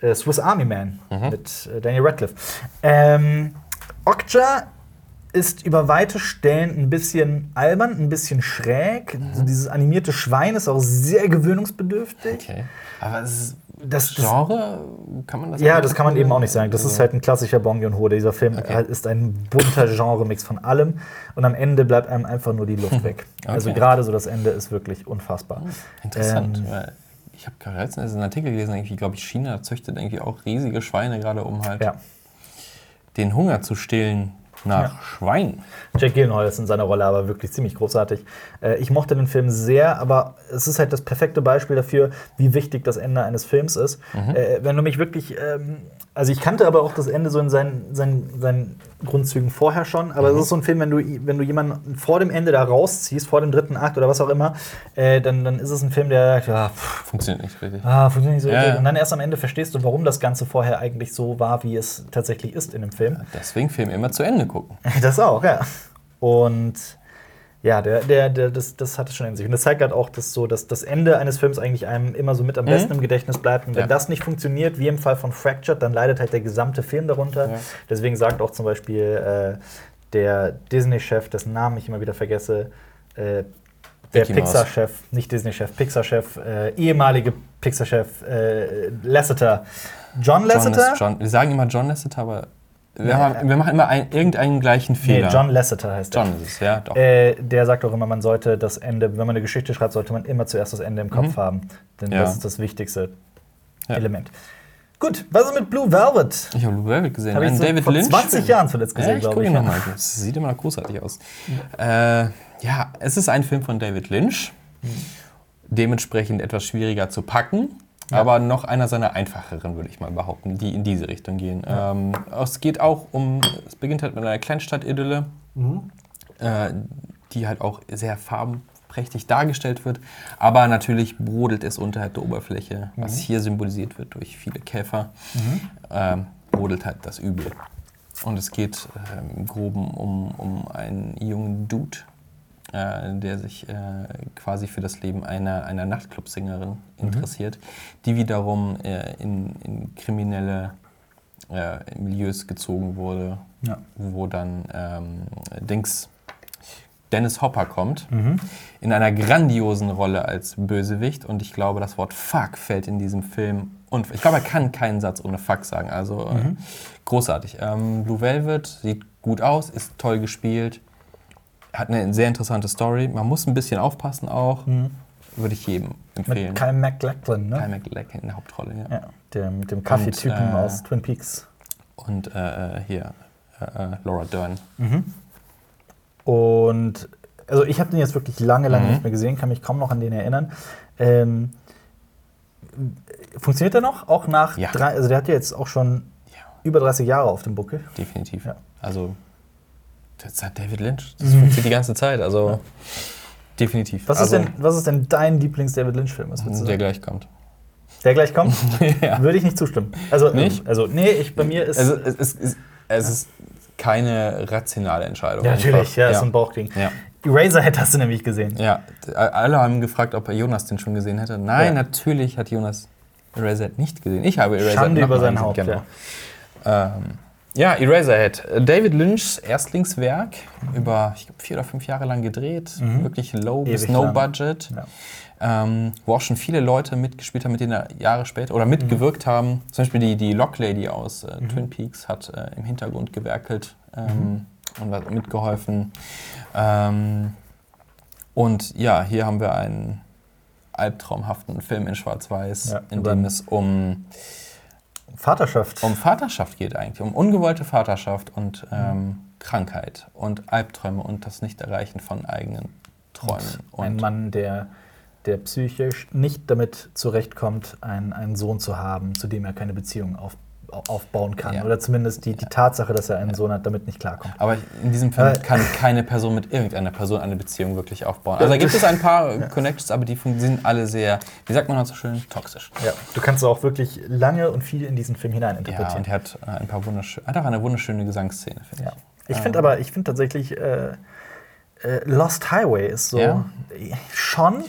Äh, Swiss Army Man Mhm. mit äh, Daniel Radcliffe. Ähm, Okja ist über weite Stellen ein bisschen albern, ein bisschen schräg. Mhm. Also dieses animierte Schwein ist auch sehr gewöhnungsbedürftig. Okay. Aber es ist Das, das, Genre, kann man das ja, das kann man eben auch nicht sagen. Das ist Also- halt ein klassischer Bong Joon-ho. Dieser Film Okay. ist ein bunter Genre-Mix von allem. Und am Ende bleibt einem einfach nur die Luft weg. Also Okay. gerade so das Ende ist wirklich unfassbar. Interessant. Ähm, weil ich habe gerade letztens einen Artikel gelesen, irgendwie, glaube ich, China züchtet irgendwie auch riesige Schweine, gerade um halt Ja. den Hunger zu stillen nach Ja. Schwein. Jack Gyllenhaal ist in seiner Rolle aber wirklich ziemlich großartig. Äh, ich mochte den Film sehr, aber es ist halt das perfekte Beispiel dafür, wie wichtig das Ende eines Films ist. Äh, wenn du mich wirklich, ähm, also ich kannte aber auch das Ende so in seinen, seinen, seinen Grundzügen vorher schon, aber es ist so ein Film, wenn du, wenn du jemanden vor dem Ende da rausziehst, vor dem dritten Akt oder was auch immer, äh, dann, dann ist es ein Film, der, ja, pff, Funktioniert nicht richtig. Ah, funktioniert nicht so Ja, richtig. Und dann erst am Ende verstehst du, warum das Ganze vorher eigentlich so war, wie es tatsächlich ist in dem Film. Deswegen Film immer zu Ende gucken. Das auch, ja. Und ja, der, der, der, das, das hat es schon in sich. Und das zeigt halt auch, dass so dass das Ende eines Films eigentlich einem immer so mit am besten im Gedächtnis bleibt. Und wenn Ja. das nicht funktioniert, wie im Fall von Fractured, dann leidet halt der gesamte Film darunter. Ja. Deswegen sagt auch zum Beispiel äh, der Disney-Chef, dessen Namen ich immer wieder vergesse, äh, der. Pixar-Chef, nicht Disney-Chef, Pixar-Chef, äh, ehemalige Pixar-Chef äh, Lasseter. John John Lasseter? ist John, wir sagen immer John Lasseter, aber wir, haben, wir machen immer ein, irgendeinen gleichen nee, Fehler. John Lasseter heißt er. John ist es, ja, doch. Äh, der sagt auch immer, man sollte das Ende, wenn man eine Geschichte schreibt, sollte man immer zuerst das Ende im Kopf haben. Denn Mhm. Ja. das ist das wichtigste Ja. Element. Gut, was ist mit Blue Velvet? Ich habe Blue Velvet gesehen. Hab ich so David vor Lynch. 20 Jahren zuletzt gesehen, ja, ich glaube ich. ihn nochmal. Das sieht immer noch großartig aus. Äh, ja, es ist ein Film von David Lynch. Dementsprechend etwas schwieriger zu packen. Aber noch einer seiner einfacheren, würde ich mal behaupten, die in diese Richtung gehen. Ähm, es geht auch um, es beginnt halt mit einer Kleinstadt-Idylle, äh, die halt auch sehr farbenprächtig dargestellt wird. Aber natürlich brodelt es unterhalb der Oberfläche, was hier symbolisiert wird durch viele Käfer, ähm, brodelt halt das Übel. Und es geht ähm, im Groben um, um einen jungen Dude, äh, der sich äh, quasi für das Leben einer, einer Nachtclubsängerin interessiert, die wiederum äh, in, in kriminelle äh, Milieus gezogen wurde, Ja. wo dann ähm, Dings Dennis Hopper kommt, Mhm. in einer grandiosen Rolle als Bösewicht. Und ich glaube, das Wort Fuck fällt in diesem Film. Und ich glaube, er kann keinen Satz ohne Fuck sagen. Also äh, großartig. Ähm, Blue Velvet sieht gut aus, ist toll gespielt, hat eine sehr interessante Story. Man muss ein bisschen aufpassen auch. Würde ich jedem empfehlen. Mit Kyle MacLachlan, ne? Kyle MacLachlan in der Hauptrolle, ja. Ja, der mit dem Kaffeetypen äh, aus Twin Peaks. Und äh, äh, hier, äh, äh, Laura Dern. Und also ich habe den jetzt wirklich lange, lange Mhm. nicht mehr gesehen, kann mich kaum noch an den erinnern. Ähm, funktioniert der noch? Auch nach Ja. drei, also der hat ja jetzt auch schon Ja, über 30 Jahre auf dem Buckel. definitiv. Ja. Also, das hat David Lynch. Das funktioniert die ganze Zeit. Also, definitiv. Was, also, ist, denn, was ist denn dein Lieblings-David Lynch-Film? Der sagen? gleich kommt. Der gleich kommt? ja. Würde ich nicht zustimmen. Also, Nicht? also nee, ich, bei mir ist. Also, es, es, es, es ist keine rationale Entscheidung. ja, natürlich, ja, ist ja. so ein Bauchding. ja. Eraserhead hast du nämlich gesehen. Ja, alle haben gefragt, ob er Jonas den schon gesehen hätte. Nein, Ja. natürlich hat Jonas Eraserhead nicht gesehen. Ich habe Eraserhead Schande über sein Haupt, genau. Ähm, ja, Eraserhead. David Lynchs Erstlingswerk, über ich glaub, vier oder fünf Jahre lang gedreht. Wirklich low bis Ewig no lang. budget. Ja. Ähm, wo auch schon viele Leute mitgespielt haben, mit denen er Jahre später oder mitgewirkt haben. Zum Beispiel die, die Locklady aus äh, Twin Peaks hat äh, im Hintergrund gewerkelt ähm, und hat mitgeholfen. Ähm, und ja, hier haben wir einen albtraumhaften Film in Schwarz-Weiß, Ja, in dem es um, Vaterschaft. um Vaterschaft geht eigentlich, um ungewollte Vaterschaft und Mhm. ähm, Krankheit und Albträume und das Nicht-Erreichen von eigenen Träumen. ein Mann, der, der psychisch nicht damit zurechtkommt, einen, einen Sohn zu haben, zu dem er keine Beziehung auf, aufbauen kann. Ja. Oder zumindest die, die Tatsache, dass er einen Sohn hat, damit nicht klarkommt. Aber in diesem Film Aber- kann keine Person mit irgendeiner Person eine Beziehung wirklich aufbauen. Also da gibt es ein paar Connections, aber die sind alle sehr, wie sagt man heute so schön, toxisch. Ja, du kannst auch wirklich lange und viel in diesen Film Ja, hineininterpretieren. und er hat äh, ein paar wunderschöne, hat auch eine wunderschöne Gesangsszene, finde Ja. ich. Ich finde aber, ich finde tatsächlich, äh, äh, Lost Highway ist so Ja? schon,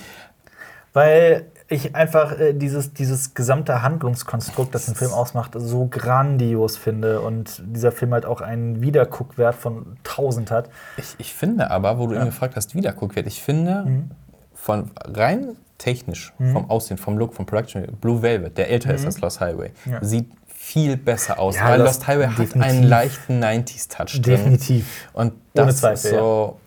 weil ich einfach äh, dieses, dieses gesamte Handlungskonstrukt, das den Film ausmacht, so grandios finde und dieser Film halt auch einen Wiederguckwert von 1000 hat. Ich, ich finde aber, wo du eben gefragt hast, Wiederguckwert, ich finde, Mhm. von rein technisch, vom Aussehen, vom Look, vom Production, Blue Velvet, der älter ist als Lost Highway, Mhm. Ja. sieht viel besser aus. Ja, weil Lost- Highway hat einen leichten 90s-Touch drin. Definitiv. Und das ist Zweifel, ja. so,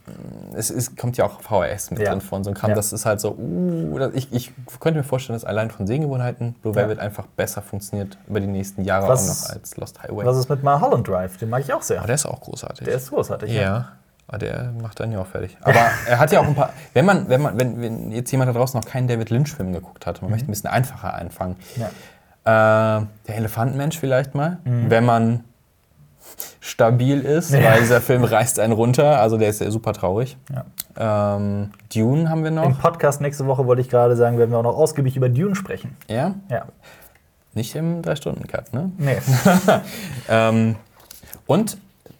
es ist, kommt ja auch VHS mit Ja. drin von so einem Kram. Ja. Das ist halt so, uh, ich, ich könnte mir vorstellen, dass allein von Sehgewohnheiten Blue. Velvet einfach besser funktioniert über die nächsten Jahre Was auch ist- noch als Lost Highway. Was ist mit Mulholland Drive? Den mag ich auch sehr. Aber der ist auch großartig. Der ist großartig. ja. Aber der macht dann ja auch fertig. Aber er hat ja auch ein paar. Wenn man, wenn man, wenn, wenn jetzt jemand da draußen noch keinen David Lynch-Film geguckt hat, man möchte ein bisschen einfacher anfangen. Ja. Äh, der Elefantenmensch vielleicht mal, Mhm. wenn man stabil ist, Ja. weil dieser Film reißt einen runter. Also der ist ja super traurig. Ja. Ähm, Dune haben wir Im noch. Podcast nächste Woche wollte ich gerade sagen, werden wir auch noch ausgiebig über Dune sprechen. Ja, Ja. nicht im 3-Stunden-Cut, ne? Nee. Ähm, und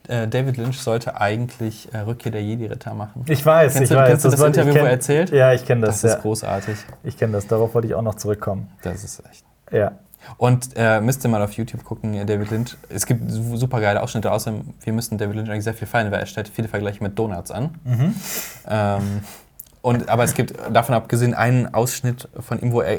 äh, David Lynch sollte eigentlich äh, Rückkehr der Jedi-Ritter machen. Ich weiß, Kennst ich du- weiß. kennst du das wollte- ich Interview, wo kenn- er erzählt? Ja, ich kenne das. Das ist ja. großartig. Ich kenne das. Darauf wollte ich auch noch zurückkommen. Das ist echt. Ja. Und äh, müsst ihr mal auf YouTube gucken, äh, David Lynch. Es gibt su- super geile Ausschnitte, außerdem, wir müssen David Lynch eigentlich sehr viel feiern, weil er stellt viele Vergleiche mit Donuts an. Ähm, und, aber es gibt davon abgesehen einen Ausschnitt von ihm, wo er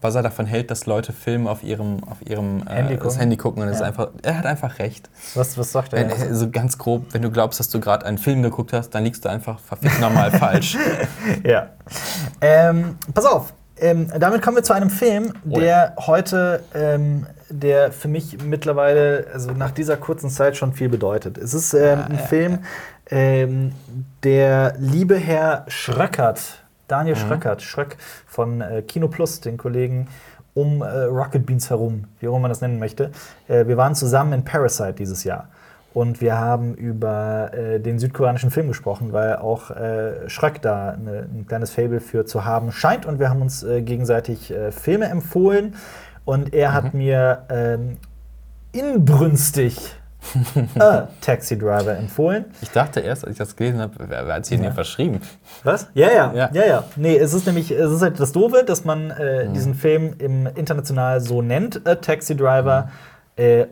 was er davon hält, dass Leute Filme auf ihrem, auf ihrem äh, Handy das gucken. Handy gucken. Und Ja. einfach, er hat einfach recht. Was, was sagt er? Wenn, so ganz grob, wenn du glaubst, dass du gerade einen Film geguckt hast, dann liegst du einfach verfickt normal falsch. Ja. Ähm, pass auf. Ähm, damit kommen wir zu einem Film, Oh der heute, ähm, der für mich mittlerweile, also nach dieser kurzen Zeit schon viel bedeutet. Es ist ähm, ein ja, Film, ähm, der liebe Herr Schröckert, Daniel Schröckert, Schröck von äh, Kino Plus, den Kollegen um äh, Rocket Beans herum, wie auch immer man das nennen möchte. Äh, wir waren zusammen in Parasite dieses Jahr. Und wir haben über äh, den südkoreanischen Film gesprochen, weil auch äh, Schröck da eine, ein kleines Fable für zu haben scheint. Und wir haben uns äh, gegenseitig äh, Filme empfohlen. Und er hat mir ähm, inbrünstig A Taxi Driver empfohlen. Ich dachte erst, als ich das gelesen habe, wer, hat sich denn hier verschrieben? Was? Ja, ja, Ja. ja, ja, Nee, es ist nämlich, es ist halt das Doofe, dass man Mhm. äh, diesen Film im international so nennt, A Taxi Driver, Mhm.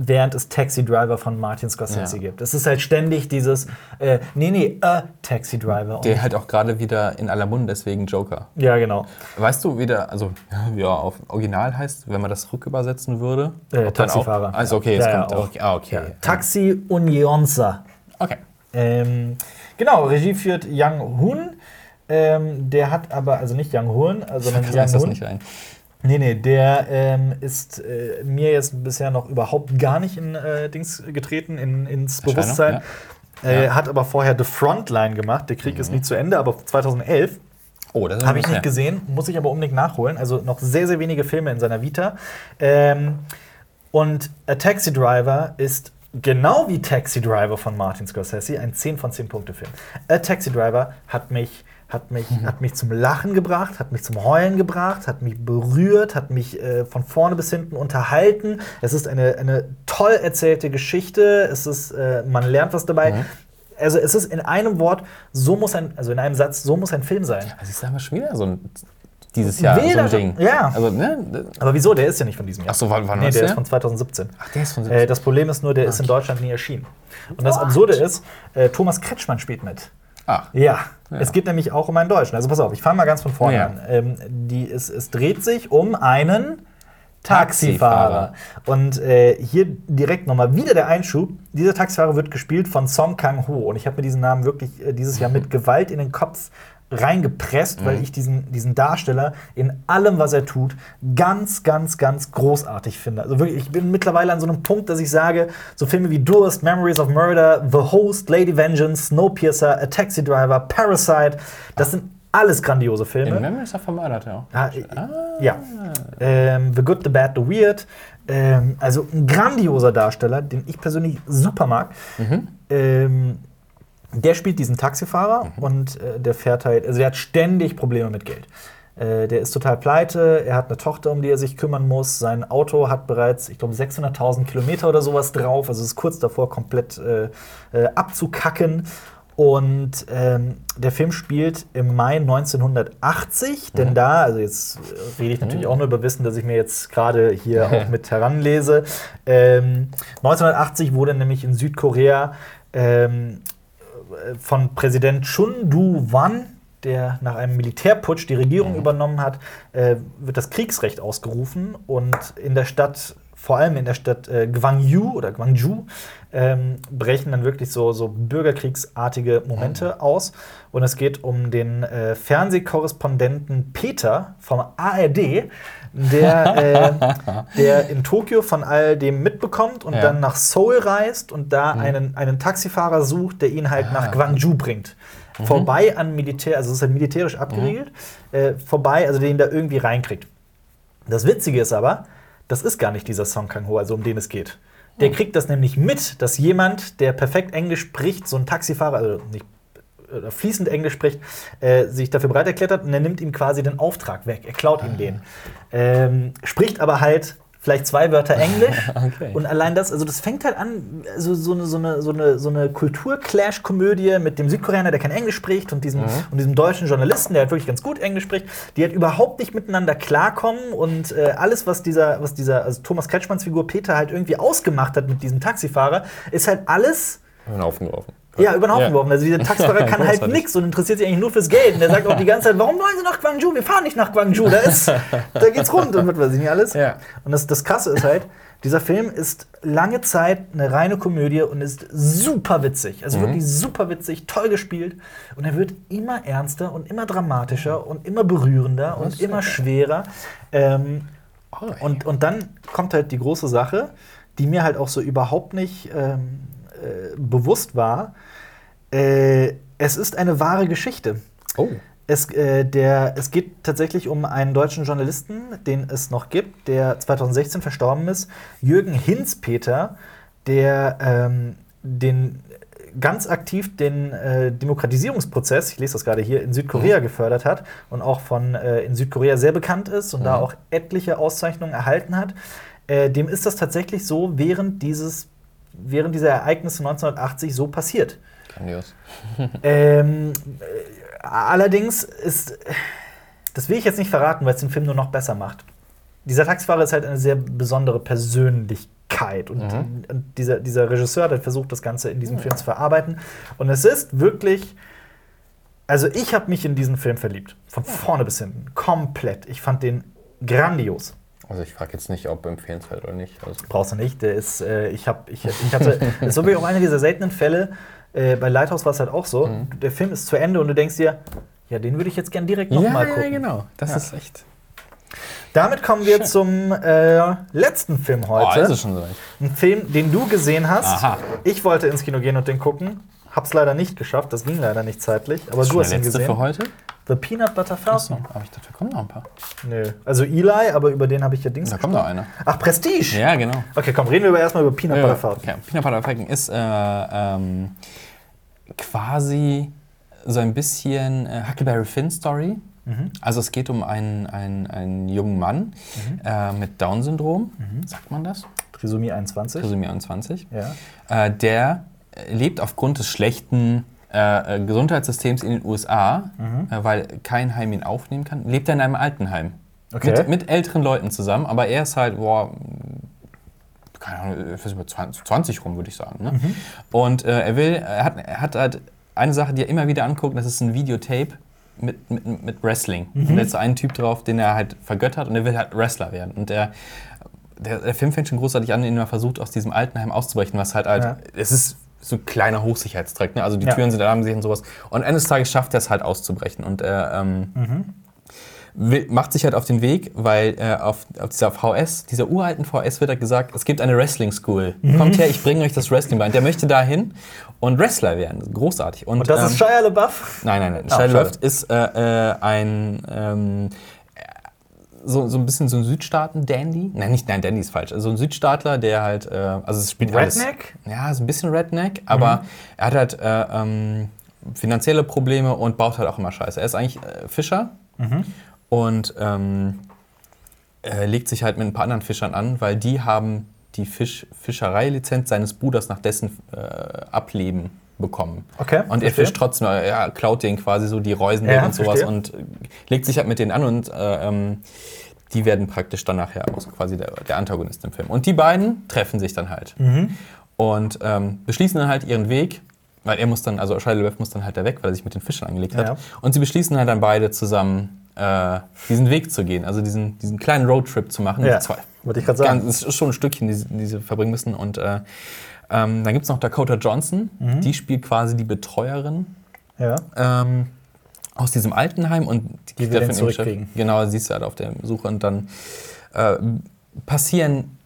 Äh, während es Taxi Driver von Martin Scorsese Ja. gibt. Es ist halt ständig dieses, äh, nee, nee, A Taxi Driver. Der halt auch gerade wieder in aller Munde, deswegen Joker. ja, genau. Weißt du, wie der, also ja, wie er auf Original heißt, wenn man das rückübersetzen würde? Äh, Taxifahrer. Auch, also okay, es Ja, ja, kommt auch. auch. Ah, okay. Ja. Taxi Unionsa. Okay. Ähm, genau, Regie führt Yang Hun. Ähm, der hat aber, also nicht Yang Hun, äh, sondern Das Yang Nee, nee, der ähm, ist äh, mir jetzt bisher noch überhaupt gar nicht in äh, Dings getreten, in, ins Bewusstsein. Äh, Ja. Mhm. Hat aber vorher The Frontline gemacht. Der Krieg ist nie zu Ende, aber 2011 Oh, das habe ich nicht gesehen, muss ich aber unbedingt nachholen. Also noch sehr, sehr wenige Filme in seiner Vita. Ähm, und A Taxi Driver ist genau wie Taxi Driver von Martin Scorsese ein 10 von 10 Punkte Film. A Taxi Driver hat mich hat mich, hat mich zum Lachen gebracht, hat mich zum Heulen gebracht, hat mich berührt, hat mich äh, von vorne bis hinten unterhalten. Es ist eine, eine toll erzählte Geschichte. Es ist, äh, man lernt was dabei. Also es ist in einem Wort, so muss ein, also in einem Satz, so muss ein Film sein. Also ich sag mal schon wieder so ein dieses Jahr Wilder- so ein Ding. ja. Also, ne? Aber wieso? Der ist ja nicht von diesem Jahr. Ach so, wann, wann nee, der der? ist von 2017. Ach, der ist von Äh, das Problem ist nur, der ist in Deutschland nie erschienen. Und das Absurde ist, äh, Thomas Kretschmann spielt mit. Ach, Ja, es geht nämlich auch um einen Deutschen. Also pass auf, ich fange mal ganz von vorne Ja. an. Ähm, die, es, es dreht sich um einen Taxifahrer. Und äh, hier direkt nochmal wieder der Einschub. Dieser Taxifahrer wird gespielt von Song Kang-ho. Und ich habe mir diesen Namen wirklich äh, dieses Jahr mit Gewalt in den Kopf reingepresst, weil ich diesen, diesen Darsteller in allem, was er tut, ganz, ganz, ganz großartig finde. Also wirklich, ich bin mittlerweile an so einem Punkt, dass ich sage, so Filme wie Durst, Memories of Murder, The Host, Lady Vengeance, Snowpiercer, A Taxi Driver, Parasite, das sind alles grandiose Filme. in Memories of Murder er auch. Ah, äh, Ja. Ähm, the Good, The Bad, The Weird. Ähm, also ein grandioser Darsteller, den ich persönlich super mag. Ähm, der spielt diesen Taxifahrer und äh, der fährt halt, also der hat ständig Probleme mit Geld. Äh, der ist total pleite, er hat eine Tochter, um die er sich kümmern muss. Sein Auto hat bereits, ich glaube, 600.000 Kilometer oder sowas drauf. Also ist kurz davor, komplett äh, äh, abzukacken. Und ähm, der Film spielt im Mai 1980, denn da, also jetzt äh, rede ich natürlich auch nur über Wissen, dass ich mir jetzt gerade hier auch mit heranlese. Ähm, 1980 wurde nämlich in Südkorea ähm, von Präsident Chun Du-Wan, der nach einem Militärputsch die Regierung übernommen hat, äh, wird das Kriegsrecht ausgerufen und in der Stadt, vor allem in der Stadt äh, Gwangju oder Gwangju, ähm, brechen dann wirklich so, so bürgerkriegsartige Momente aus. Und es geht um den äh, Fernsehkorrespondenten Peter vom ARD, der, äh, der in Tokio von all dem mitbekommt und Ja. dann nach Seoul reist und da einen, einen Taxifahrer sucht, der ihn halt nach Gwangju bringt. Vorbei an Militär, also es ist halt militärisch abgeriegelt, äh, vorbei, also den da irgendwie reinkriegt. Das Witzige ist aber, das ist gar nicht dieser Song Kang-ho, also um den es geht. Der kriegt das nämlich mit, dass jemand, der perfekt Englisch spricht, so ein Taxifahrer, also nicht äh, fließend Englisch spricht, äh, sich dafür bereit erklärt hat und er nimmt ihm quasi den Auftrag weg. Er klaut ihm den. Ähm, spricht aber halt vielleicht zwei Wörter Englisch. Okay. Und allein das, also das fängt halt an, also so eine, so eine, so eine, so eine Kultur-Clash-Komödie mit dem Südkoreaner, der kein Englisch spricht, und diesem, und diesem deutschen Journalisten, der halt wirklich ganz gut Englisch spricht, die halt überhaupt nicht miteinander klarkommen und äh, alles, was dieser, was dieser, also Thomas Kretschmanns Figur Peter halt irgendwie ausgemacht hat mit diesem Taxifahrer, ist halt alles den Haufen geworfen. Ja, über den Haufen Ja. geworfen. Also dieser Taxifahrer kann halt nichts und interessiert sich eigentlich nur fürs Geld. Und der sagt auch die ganze Zeit, warum wollen Sie nach Gwangju? Wir fahren nicht nach Gwangju. Da, ist, da geht's rund und was weiß ich nicht alles. Ja. Und das, das Krasse ist halt, dieser Film ist lange Zeit eine reine Komödie und ist super witzig. Also wirklich super witzig, toll gespielt. Und er wird immer ernster und immer dramatischer und immer berührender und immer schwerer. Ähm, Oh, und, und dann kommt halt die große Sache, die mir halt auch so überhaupt nicht ähm, äh, bewusst war. Äh, es ist eine wahre Geschichte. oh. Es, äh, der, es geht tatsächlich um einen deutschen Journalisten, den es noch gibt, der 2016 verstorben ist. Jürgen Hinzpeter, der ähm, den ganz aktiv den äh, Demokratisierungsprozess, ich lese das gerade hier, in Südkorea gefördert hat und auch von äh, in Südkorea sehr bekannt ist und da auch etliche Auszeichnungen erhalten hat. Äh, dem ist das tatsächlich so während dieses während dieser Ereignisse 1980 so passiert. Grandios. Ähm, äh, allerdings ist, das will ich jetzt nicht verraten, weil es den Film nur noch besser macht. Dieser Taxifahrer ist halt eine sehr besondere Persönlichkeit und, Mhm. und dieser, dieser Regisseur hat versucht, das Ganze in diesem Film zu verarbeiten. Und es ist wirklich, also ich habe mich in diesen Film verliebt, von vorne bis hinten, komplett. Ich fand den grandios. Also ich frage jetzt nicht, ob empfehlenswert oder nicht. Also Brauchst du nicht. Der ist, äh, ich, hab, ich, ich hatte, das ist wirklich auch einer dieser seltenen Fälle. Äh, bei Lighthouse war es halt auch so. Mhm. Der Film ist zu Ende und du denkst dir, ja, den würde ich jetzt gern direkt nochmal gucken. genau. Das Ja. ist echt. Damit kommen wir zum äh, letzten Film Oh, heute. ist es schon so. Ein Film, den du gesehen hast. Aha. Ich wollte ins Kino gehen und den gucken. Hab's leider nicht geschafft, das ging leider nicht zeitlich. Aber Ist du hast der ihn letzte gesehen. für heute? The Peanut Butter Achso, Falcon. aber ich dachte, da kommen noch ein paar. Nö. Also Eli, aber über den habe ich ja Dings. Da kommt noch einer. Ach, Prestige. Ja, genau. Okay, komm, reden wir aber erstmal über Peanut Butter Ja, Falcon. okay. Peanut Butter Falcon ist äh, ähm, quasi so ein bisschen äh, Huckleberry Finn Story. Mhm. Also es geht um einen, einen, einen jungen Mann äh, mit Down-Syndrom, Mhm. sagt man das? Trisomie 21. Trisomie 21. Ja. Äh, der lebt aufgrund des schlechten äh, äh, Gesundheitssystems in den USA, Mhm. äh, weil kein Heim ihn aufnehmen kann, lebt er in einem Altenheim. Okay. Mit, mit älteren Leuten zusammen, aber er ist halt, boah, keine Ahnung, ich weiß über 20, 20 rum, würde ich sagen. Ne? Mhm. Und äh, er will, er hat, er hat halt eine Sache, die er immer wieder anguckt, das ist ein Videotape mit, mit, mit Wrestling. Und da ist so ein Typ drauf, den er halt vergöttert und er will halt Wrestler werden. Und der, der, der Film fängt schon großartig an, indem er versucht, aus diesem Altenheim auszubrechen, was halt halt, Ja. es ist so ein kleiner Hochsicherheitstrakt, ne? also die Ja. Türen sind alarmsicher und sowas. Und eines Tages schafft er es halt auszubrechen und er ähm, will, macht sich halt auf den Weg, weil äh, auf, auf dieser VS, dieser uralten VS wird er gesagt, es gibt eine Wrestling School. Kommt her, ich bringe euch das Wrestling bei. Und der möchte dahin und Wrestler werden. Großartig. Und das ähm, ist Shia LaBeouf? Nein, nein, nein. Ah, Shia. LaBeouf ist äh, äh, ein ähm, so, so ein bisschen so ein Südstaaten-Dandy. Nein, nicht, nein, Dandy ist falsch. Also ein Südstaatler, der halt, äh, also es spielt alles. Redneck? Ja, ist ein bisschen Redneck, aber er hat halt äh, ähm, finanzielle Probleme und baut halt auch immer Scheiße. Er ist eigentlich äh, Fischer und ähm, legt sich halt mit ein paar anderen Fischern an, weil die haben die Fisch Fischereilizenz seines Bruders nach dessen äh, Ableben bekommen. Okay, Und er fischt trotzdem, äh, ja, klaut denen quasi so die Reusen Ja, und sowas verstehe. und legt sich halt mit denen an und äh, ähm, die werden praktisch dann nachher auch so quasi der, der Antagonist im Film. Und die beiden treffen sich dann halt Mhm. und ähm, beschließen dann halt ihren Weg, weil er muss dann, also Shia LaBeouf muss dann halt da weg, weil er sich mit den Fischern angelegt hat. Ja. Und sie beschließen halt dann beide zusammen äh, diesen Weg zu gehen, also diesen, diesen kleinen Roadtrip zu machen. Ja, Zwei. wollte ich gerade sagen. Ganz, ist schon ein Stückchen, die, sie- die sie verbringen müssen. Und äh, ähm, dann gibt es noch Dakota Johnson, Mhm. die spielt quasi die Betreuerin Ja. ähm, aus diesem Altenheim und Die der den von ihrem Chef- zurückkriegen. Genau, sie ist halt auf der Suche und dann äh, passieren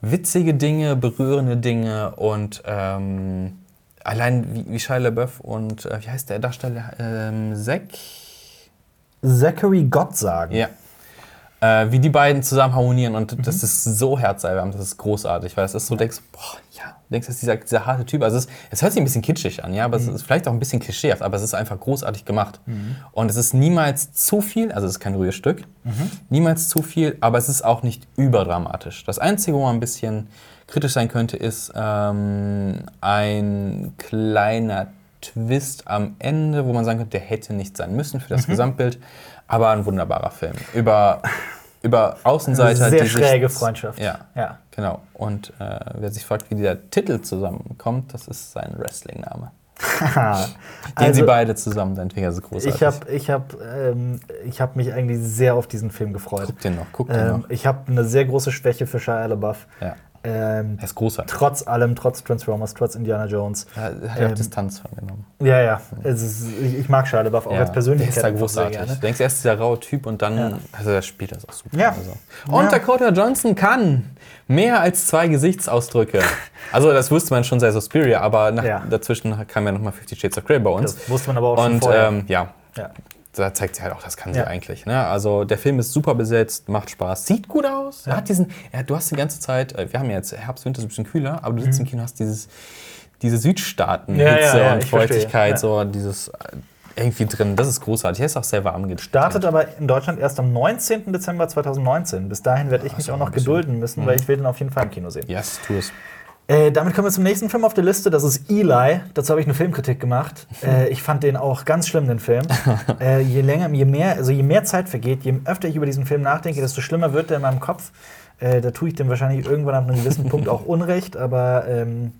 witzige Dinge, berührende Dinge und ähm, allein wie, wie Shia LaBeouf und äh, wie heißt der Darsteller? Ähm, Zack? Zachary Gottsagen. Ja. Äh, wie die beiden zusammen harmonieren und Mhm. das ist so herzerwärmend, das ist großartig, weil es ist so, denkst, boah, ja, denkst, das ist dieser, dieser harte Typ. Also es, es hört sich ein bisschen kitschig an, ja, aber Mhm. es ist vielleicht auch ein bisschen klischeehaft, aber es ist einfach großartig gemacht. Und es ist niemals zu viel, also es ist kein ruhiges Stück, Mhm. niemals zu viel, aber es ist auch nicht überdramatisch. Das Einzige, wo man ein bisschen kritisch sein könnte, ist ähm, ein kleiner Twist am Ende, wo man sagen könnte, der hätte nicht sein müssen für Mhm. das Gesamtbild, aber ein wunderbarer Film. Über, über Außenseiter, Sehr die sich- schräge Freundschaft. Ja, Ja. genau. Und äh, wer sich fragt, wie dieser Titel zusammenkommt, das ist sein Wrestling-Name. Den sie also, beide zusammen entwickeln, das ist großartig. ich habe ich hab, ähm, ich hab mich eigentlich sehr auf diesen Film gefreut. Guck den noch, guck den Ähm, noch. ich habe eine sehr große Schwäche für Shia LaBeouf. Ja, Ähm, er ist großartig. trotz allem, trotz Transformers, trotz Indiana Jones. Er hat ja auch Ähm, Distanz von genommen. Ja, ja. Es ist, ich, ich mag Shia LaBeouf auch als der ist Persönlichkeit. da großartig. Sehr Du denkst, er ist dieser raue Typ und dann, Ja. also er spielt das auch super. Ja. Also. Und Ja. Dakota Johnson kann mehr als zwei Gesichtsausdrücke. Also das wusste man schon seit Suspiria, aber nach, Ja. dazwischen kam ja nochmal Fifty Shades of Grey bei uns. Das wusste man aber auch schon Und vorher. ähm, ja, ja. Da zeigt sie halt auch, das kann sie Ja. eigentlich. Ne? Also der Film ist super besetzt, macht Spaß, sieht gut aus. Er hat diesen, ja, du hast die ganze Zeit, äh, wir haben ja jetzt Herbst, Winter ist ein bisschen kühler, aber du sitzt im Kino, hast dieses, diese Südstaaten, Mhm. Ja, ja, ja, und. Feuchtigkeit, Ja. so dieses äh, irgendwie drin. Das ist großartig. Er ist auch sehr warm. Startet aber in Deutschland erst am 19. Dezember 2019. Bis dahin werde ich mich ja auch noch gedulden müssen, weil ich will den auf jeden Fall im Kino sehen. Yes, tu es. Äh, damit kommen wir zum nächsten Film auf der Liste. Das ist Eli. Dazu habe ich eine Filmkritik gemacht. Äh, ich fand den auch ganz schlimm, den Film. äh, je länger, je mehr, also je mehr Zeit vergeht, je öfter ich über diesen Film nachdenke, desto schlimmer wird er in meinem Kopf. Äh, da tue ich dem wahrscheinlich irgendwann ab einem gewissen Punkt auch Unrecht, aber ähm,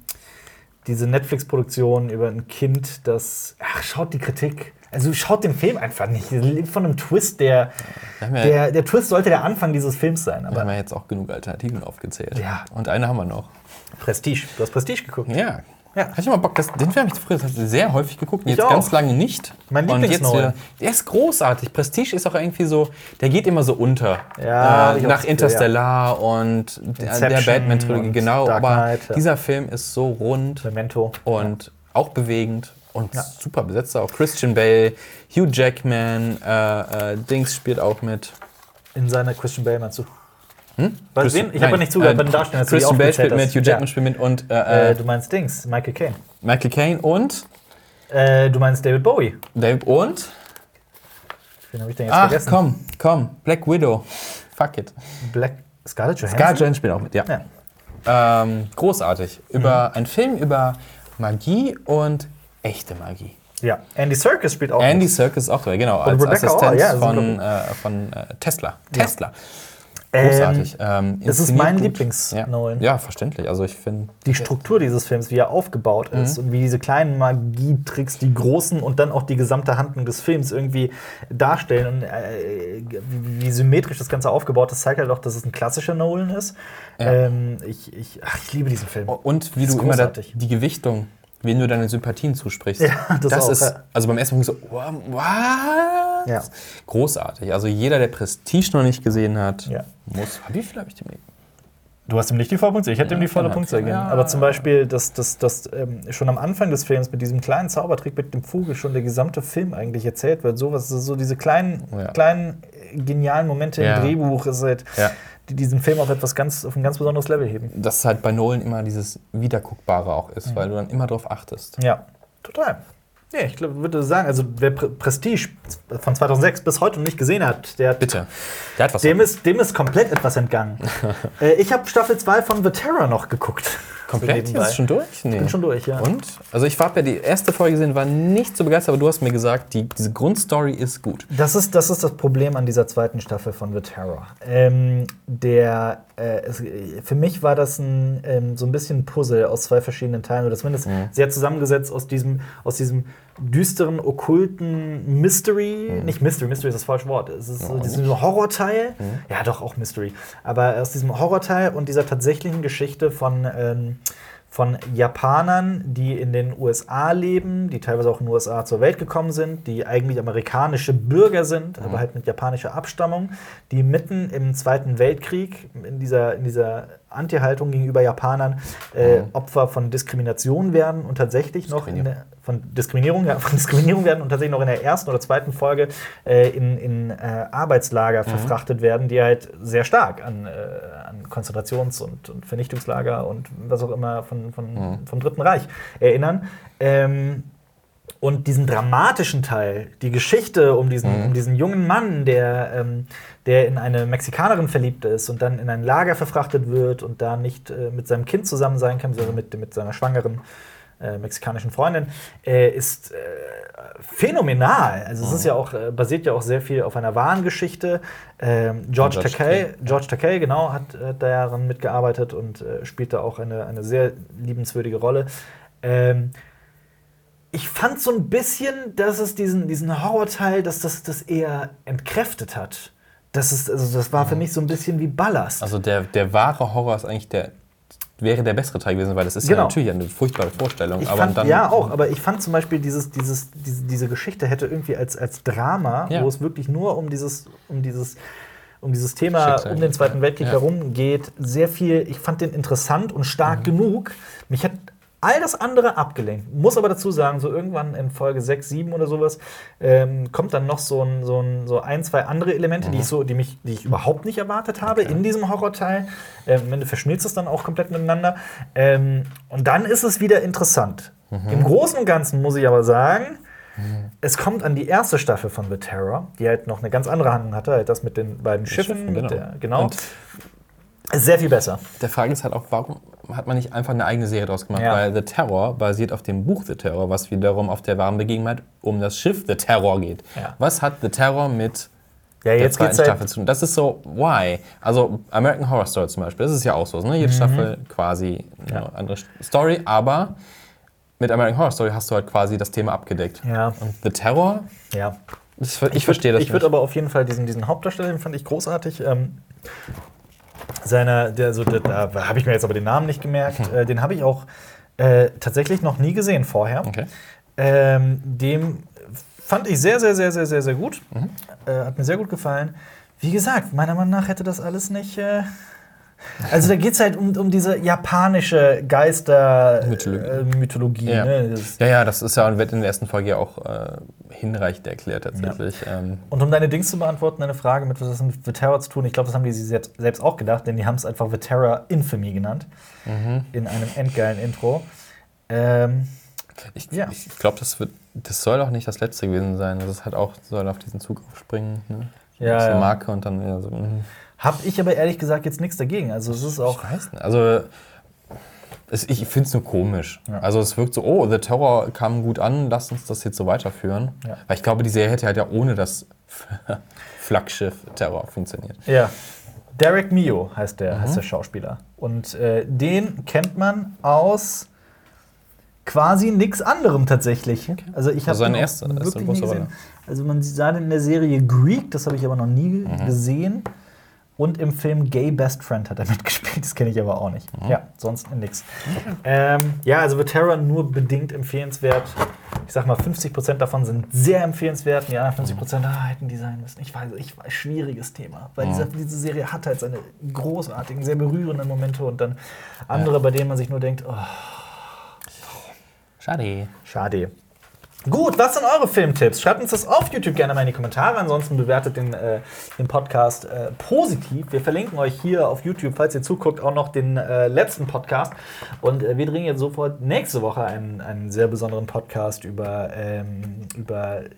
diese Netflix-Produktion über ein Kind, das. Ach, schaut die Kritik. Also schaut den Film einfach nicht. Das lebt von einem Twist, der, ja, der. Der Twist sollte der Anfang dieses Films sein. wir haben Aber ja jetzt auch genug Alternativen aufgezählt. Ja. Und eine haben wir noch. Prestige. Du hast Prestige geguckt. Ja. Ja. Hatte ich mal Bock, das, den Film habe ich früher sehr häufig geguckt, jetzt auch. ganz lange nicht. Mein Und jetzt wieder, der ist großartig. Prestige ist auch irgendwie so, der geht immer so unter. Ja, äh, nach Interstellar und der, der Inception Batman-Trilogie, genau. Dark aber Knight, ja. dieser Film ist so rund Memento. und auch bewegend und Ja. super besetzt. Auch Christian Bale, Hugh Jackman, äh, äh, Dings spielt auch mit. In seiner Christian Bale meinst du? Hm? Christian- Ich habe nein, nicht zugehört äh, bei den Darstellern. als du die Christian Bale spielt mit. Hugh Jackman Ja. spielt mit und äh, Äh, du meinst Dings, Michael Caine. Michael Caine und Äh, du meinst David Bowie. David und Den habe ich denn jetzt Ach, vergessen. komm, komm, Black Widow. Fuck it. Black Scarlett Johansson. Scarlett Johansson spielt auch mit, ja. Ja. Ähm, großartig. Über ein Film über Magie und echte Magie. ja. Andy Serkis spielt auch. Andy mit. Serkis ist auch dabei, genau, als Rebecca Assistent Hall, ja, von, äh, von äh, Tesla. Tesla. Ähm, Großartig. Ähm, das ist inszeniert mein. Lieblings-Nolan. Ja. ja, verständlich. Also ich finde, die Struktur dieses Films, wie er aufgebaut ist Mhm. und wie diese kleinen Magietricks, die großen und dann auch die gesamte Handlung des Films irgendwie darstellen und äh, wie, symmetrisch das Ganze aufgebaut ist, zeigt halt auch, dass es ein klassischer Nolan ist. Ja. Ähm, ich, ich, ach, ich liebe diesen Film. und wie Das du ist immer die Gewichtung, wen du deine Sympathien zusprichst. Ja, das auch, ist, also beim ersten Mal so, wow, was? Ja. Großartig. Also jeder, der Prestige noch nicht gesehen hat, Ja. muss. Wie viel habe ich dem Du hast ihm nicht die volle Punktzahl, ich hätte Ja, ihm die volle ja, Punktzahl gegeben. Aber zum Beispiel, dass das, das, ähm, schon am Anfang des Films mit diesem kleinen Zaubertrick mit dem Vogel schon der gesamte Film eigentlich erzählt wird. Sowas, so diese kleinen, Ja. kleinen genialen Momente Ja. im Drehbuch, ist halt, Ja. die diesen Film auf etwas ganz, auf ein ganz besonderes Level heben. Dass halt bei Nolan immer dieses Wiederguckbare auch ist, weil du dann immer drauf achtest. Ja, total. Nee, ich glaub, würde sagen, also wer Pre Prestige von 2006 bis heute noch nicht gesehen hat, der hat Bitte. Der hat was. Dem ist, dem ist komplett etwas entgangen. äh, ich habe Staffel 2 von The Terror noch geguckt. Komplett? So Ist schon durch? Nee. Bin schon durch, ja. Und? Also ich habe ja die erste Folge gesehen, war nicht so begeistert, aber du hast mir gesagt, die, diese Grundstory ist gut. Das ist, das ist das Problem an dieser zweiten Staffel von The Terror. Ähm, der, äh, für mich war das ein, ähm, so ein bisschen ein Puzzle aus zwei verschiedenen Teilen, oder zumindest sehr zusammengesetzt aus diesem, aus diesem düsteren, okkulten Mystery. Nicht Mystery, Mystery ist das falsche Wort. Es ist so, diesem Horrorteil. Ja, doch, auch Mystery. Aber aus diesem Horrorteil und dieser tatsächlichen Geschichte von. Ähm, von Japanern, die in den USA leben, die teilweise auch in den USA zur Welt gekommen sind, die eigentlich amerikanische Bürger sind, aber halt mit japanischer Abstammung, die mitten im Zweiten Weltkrieg in dieser, in dieser Anti-Haltung gegenüber Japanern äh, Opfer von Diskrimination werden und tatsächlich noch in der, von Diskriminierung, ja, von Diskriminierung werden und tatsächlich noch in der ersten oder zweiten Folge äh, in, in äh, Arbeitslager verfrachtet werden, die halt sehr stark an, äh, an Konzentrations- und, und Vernichtungslager und was auch immer von, von, vom Dritten Reich erinnern. Ähm, und diesen dramatischen Teil, die Geschichte um diesen, um diesen jungen Mann, der, ähm, der in eine Mexikanerin verliebt ist und dann in ein Lager verfrachtet wird und da nicht äh, mit seinem Kind zusammen sein kann, sondern mit, mit seiner schwangeren äh, mexikanischen Freundin, äh, ist äh, phänomenal. Also es ist ja auch, äh, basiert ja auch sehr viel auf einer wahren Geschichte. Ähm, George, Takei, George Takei, genau, hat äh, daran mitgearbeitet und äh, spielt da auch eine, eine sehr liebenswürdige Rolle. Ähm, ich fand so ein bisschen, dass es diesen, diesen Horrorteil, dass das, das eher entkräftet hat. Das, ist, also das war für mich so ein bisschen wie Ballast. Also der, der wahre Horror ist eigentlich der, wäre der bessere Teil gewesen, weil das ist Genau. ja natürlich eine furchtbare Vorstellung. ich aber fand, dann, ja, auch, aber ich fand zum Beispiel dieses, dieses, diese, diese Geschichte hätte irgendwie als, als Drama, Ja. wo es wirklich nur um dieses, um dieses, um dieses Thema, Schicksal. um den Zweiten Weltkrieg Ja. herum geht, sehr viel, ich fand den interessant und stark Mhm. genug. Mich hat all das andere abgelenkt. Muss aber dazu sagen, so irgendwann in Folge 6, 7 oder sowas, ähm, kommt dann noch so ein, so, ein, so ein, zwei andere Elemente, Mhm. die ich so, die mich, die ich überhaupt nicht erwartet habe in diesem Horrorteil. Ähm, am Ende verschmilzt es dann auch komplett miteinander. Ähm, und dann ist es wieder interessant. Mhm. Im Großen und Ganzen muss ich aber sagen, es kommt an die erste Staffel von The Terror, die halt noch eine ganz andere Handlung hatte, halt das mit den beiden Schiffen. Schiffen, genau. der, genau. Und ist sehr viel besser. der Frage ist halt auch, warum hat man nicht einfach eine eigene Serie draus gemacht? Ja. Weil The Terror basiert auf dem Buch The Terror, was wiederum auf der wahren Begebenheit um das Schiff The Terror geht. Ja. Was hat The Terror mit Ja, der jetzt zweiten geht's halt, Staffel zu tun? Das ist so, why? Also American Horror Story zum Beispiel, das ist ja auch so. Ne? Jede Staffel quasi eine andere Story, aber mit American Horror Story hast du halt quasi das Thema abgedeckt. Ja, Und The Terror, ja. ich, ich verstehe das Ich würde aber auf jeden Fall diesen, diesen Hauptdarsteller, den fand ich großartig. Ähm, seiner, der, so, der, da habe ich mir jetzt aber den Namen nicht gemerkt. Äh, den habe ich auch äh, tatsächlich noch nie gesehen vorher. Okay. Ähm, dem fand ich sehr, sehr, sehr, sehr, sehr, sehr gut. Mhm. Äh, hat mir sehr gut gefallen. Wie gesagt, meiner Meinung nach hätte das alles nicht. Also da geht es halt um, um diese japanische Geister-Mythologie. Mythologie. Äh, Ja. ne? das, Ja, ja, das ist ja wird in der ersten Folge ja auch äh, hinreichend erklärt tatsächlich. Ähm, Und um deine Dings zu beantworten, deine Frage mit was das mit Viterra zu tun, ich glaube, das haben die sich selbst, auch gedacht, denn die haben es einfach Viterra Infamy genannt. Mhm. In einem endgeilen Intro. Ähm, ich Ja. ich glaube, das, wird- das soll auch nicht das letzte gewesen sein. Also es hat auch, soll auf diesen Zug aufspringen. Ne? Ja, der ja. Marke und dann wieder so. mhm. Hab ich aber ehrlich gesagt jetzt nichts dagegen. Also es ist auch. Ich weiß nicht. Also es, ich finde es nur komisch. Ja. Also es wirkt so, oh, The Terror kam gut an, lass uns das jetzt so weiterführen. Ja. Weil ich glaube, die Serie hätte halt ja ohne das Flaggschiff Terror funktioniert. Ja. Derek Mio heißt der, Mhm. heißt der Schauspieler. Und äh, den kennt man aus quasi nichts anderem tatsächlich. Also ich habe Also seine erste- nie gesehen. Also man sah den in der Serie Greek, das habe ich aber noch nie Mhm. gesehen. Und im Film Gay Best Friend hat er mitgespielt, das kenne ich aber auch nicht. Mhm. Ja, sonst nix. Ähm, ja, also The Terror nur bedingt empfehlenswert. Ich sag mal, 50% davon sind sehr empfehlenswert. Ja, 50% ah, hätten die sein müssen. Ich weiß, ich weiß, schwieriges Thema. Weil diese, diese Serie hat halt seine großartigen, sehr berührenden Momente und dann andere, bei denen man sich nur denkt, oh, Schade. Schade. Gut, was sind eure Filmtipps? Schreibt uns das auf YouTube gerne mal in die Kommentare. Ansonsten bewertet den, äh, den Podcast äh, positiv. Wir verlinken euch hier auf YouTube, falls ihr zuguckt, auch noch den äh, letzten Podcast. Und äh, wir drehen jetzt sofort nächste Woche einen, einen sehr besonderen Podcast über, ähm, über äh,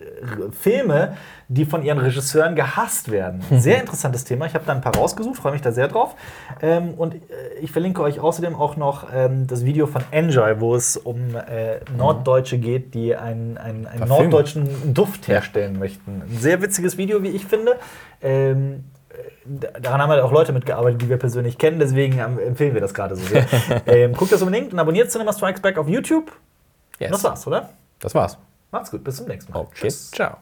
Filme, die von ihren Regisseuren gehasst werden. Sehr interessantes Thema. Ich habe da ein paar rausgesucht, freue mich da sehr drauf. Ähm, und äh, ich verlinke euch außerdem auch noch ähm, das Video von Enjoy, wo es um äh, Norddeutsche geht, die einen, einen, einen norddeutschen Duft herstellen möchten. Ein sehr witziges Video, wie ich finde. Ähm, äh, daran haben halt auch Leute mitgearbeitet, die wir persönlich kennen, deswegen empfehlen wir das gerade so sehr. ähm, guckt das unbedingt und abonniert Cinema Strikes Back auf YouTube. Yes. Und das war's, oder? Das war's. Macht's gut, bis zum nächsten Mal. Okay. Ciao.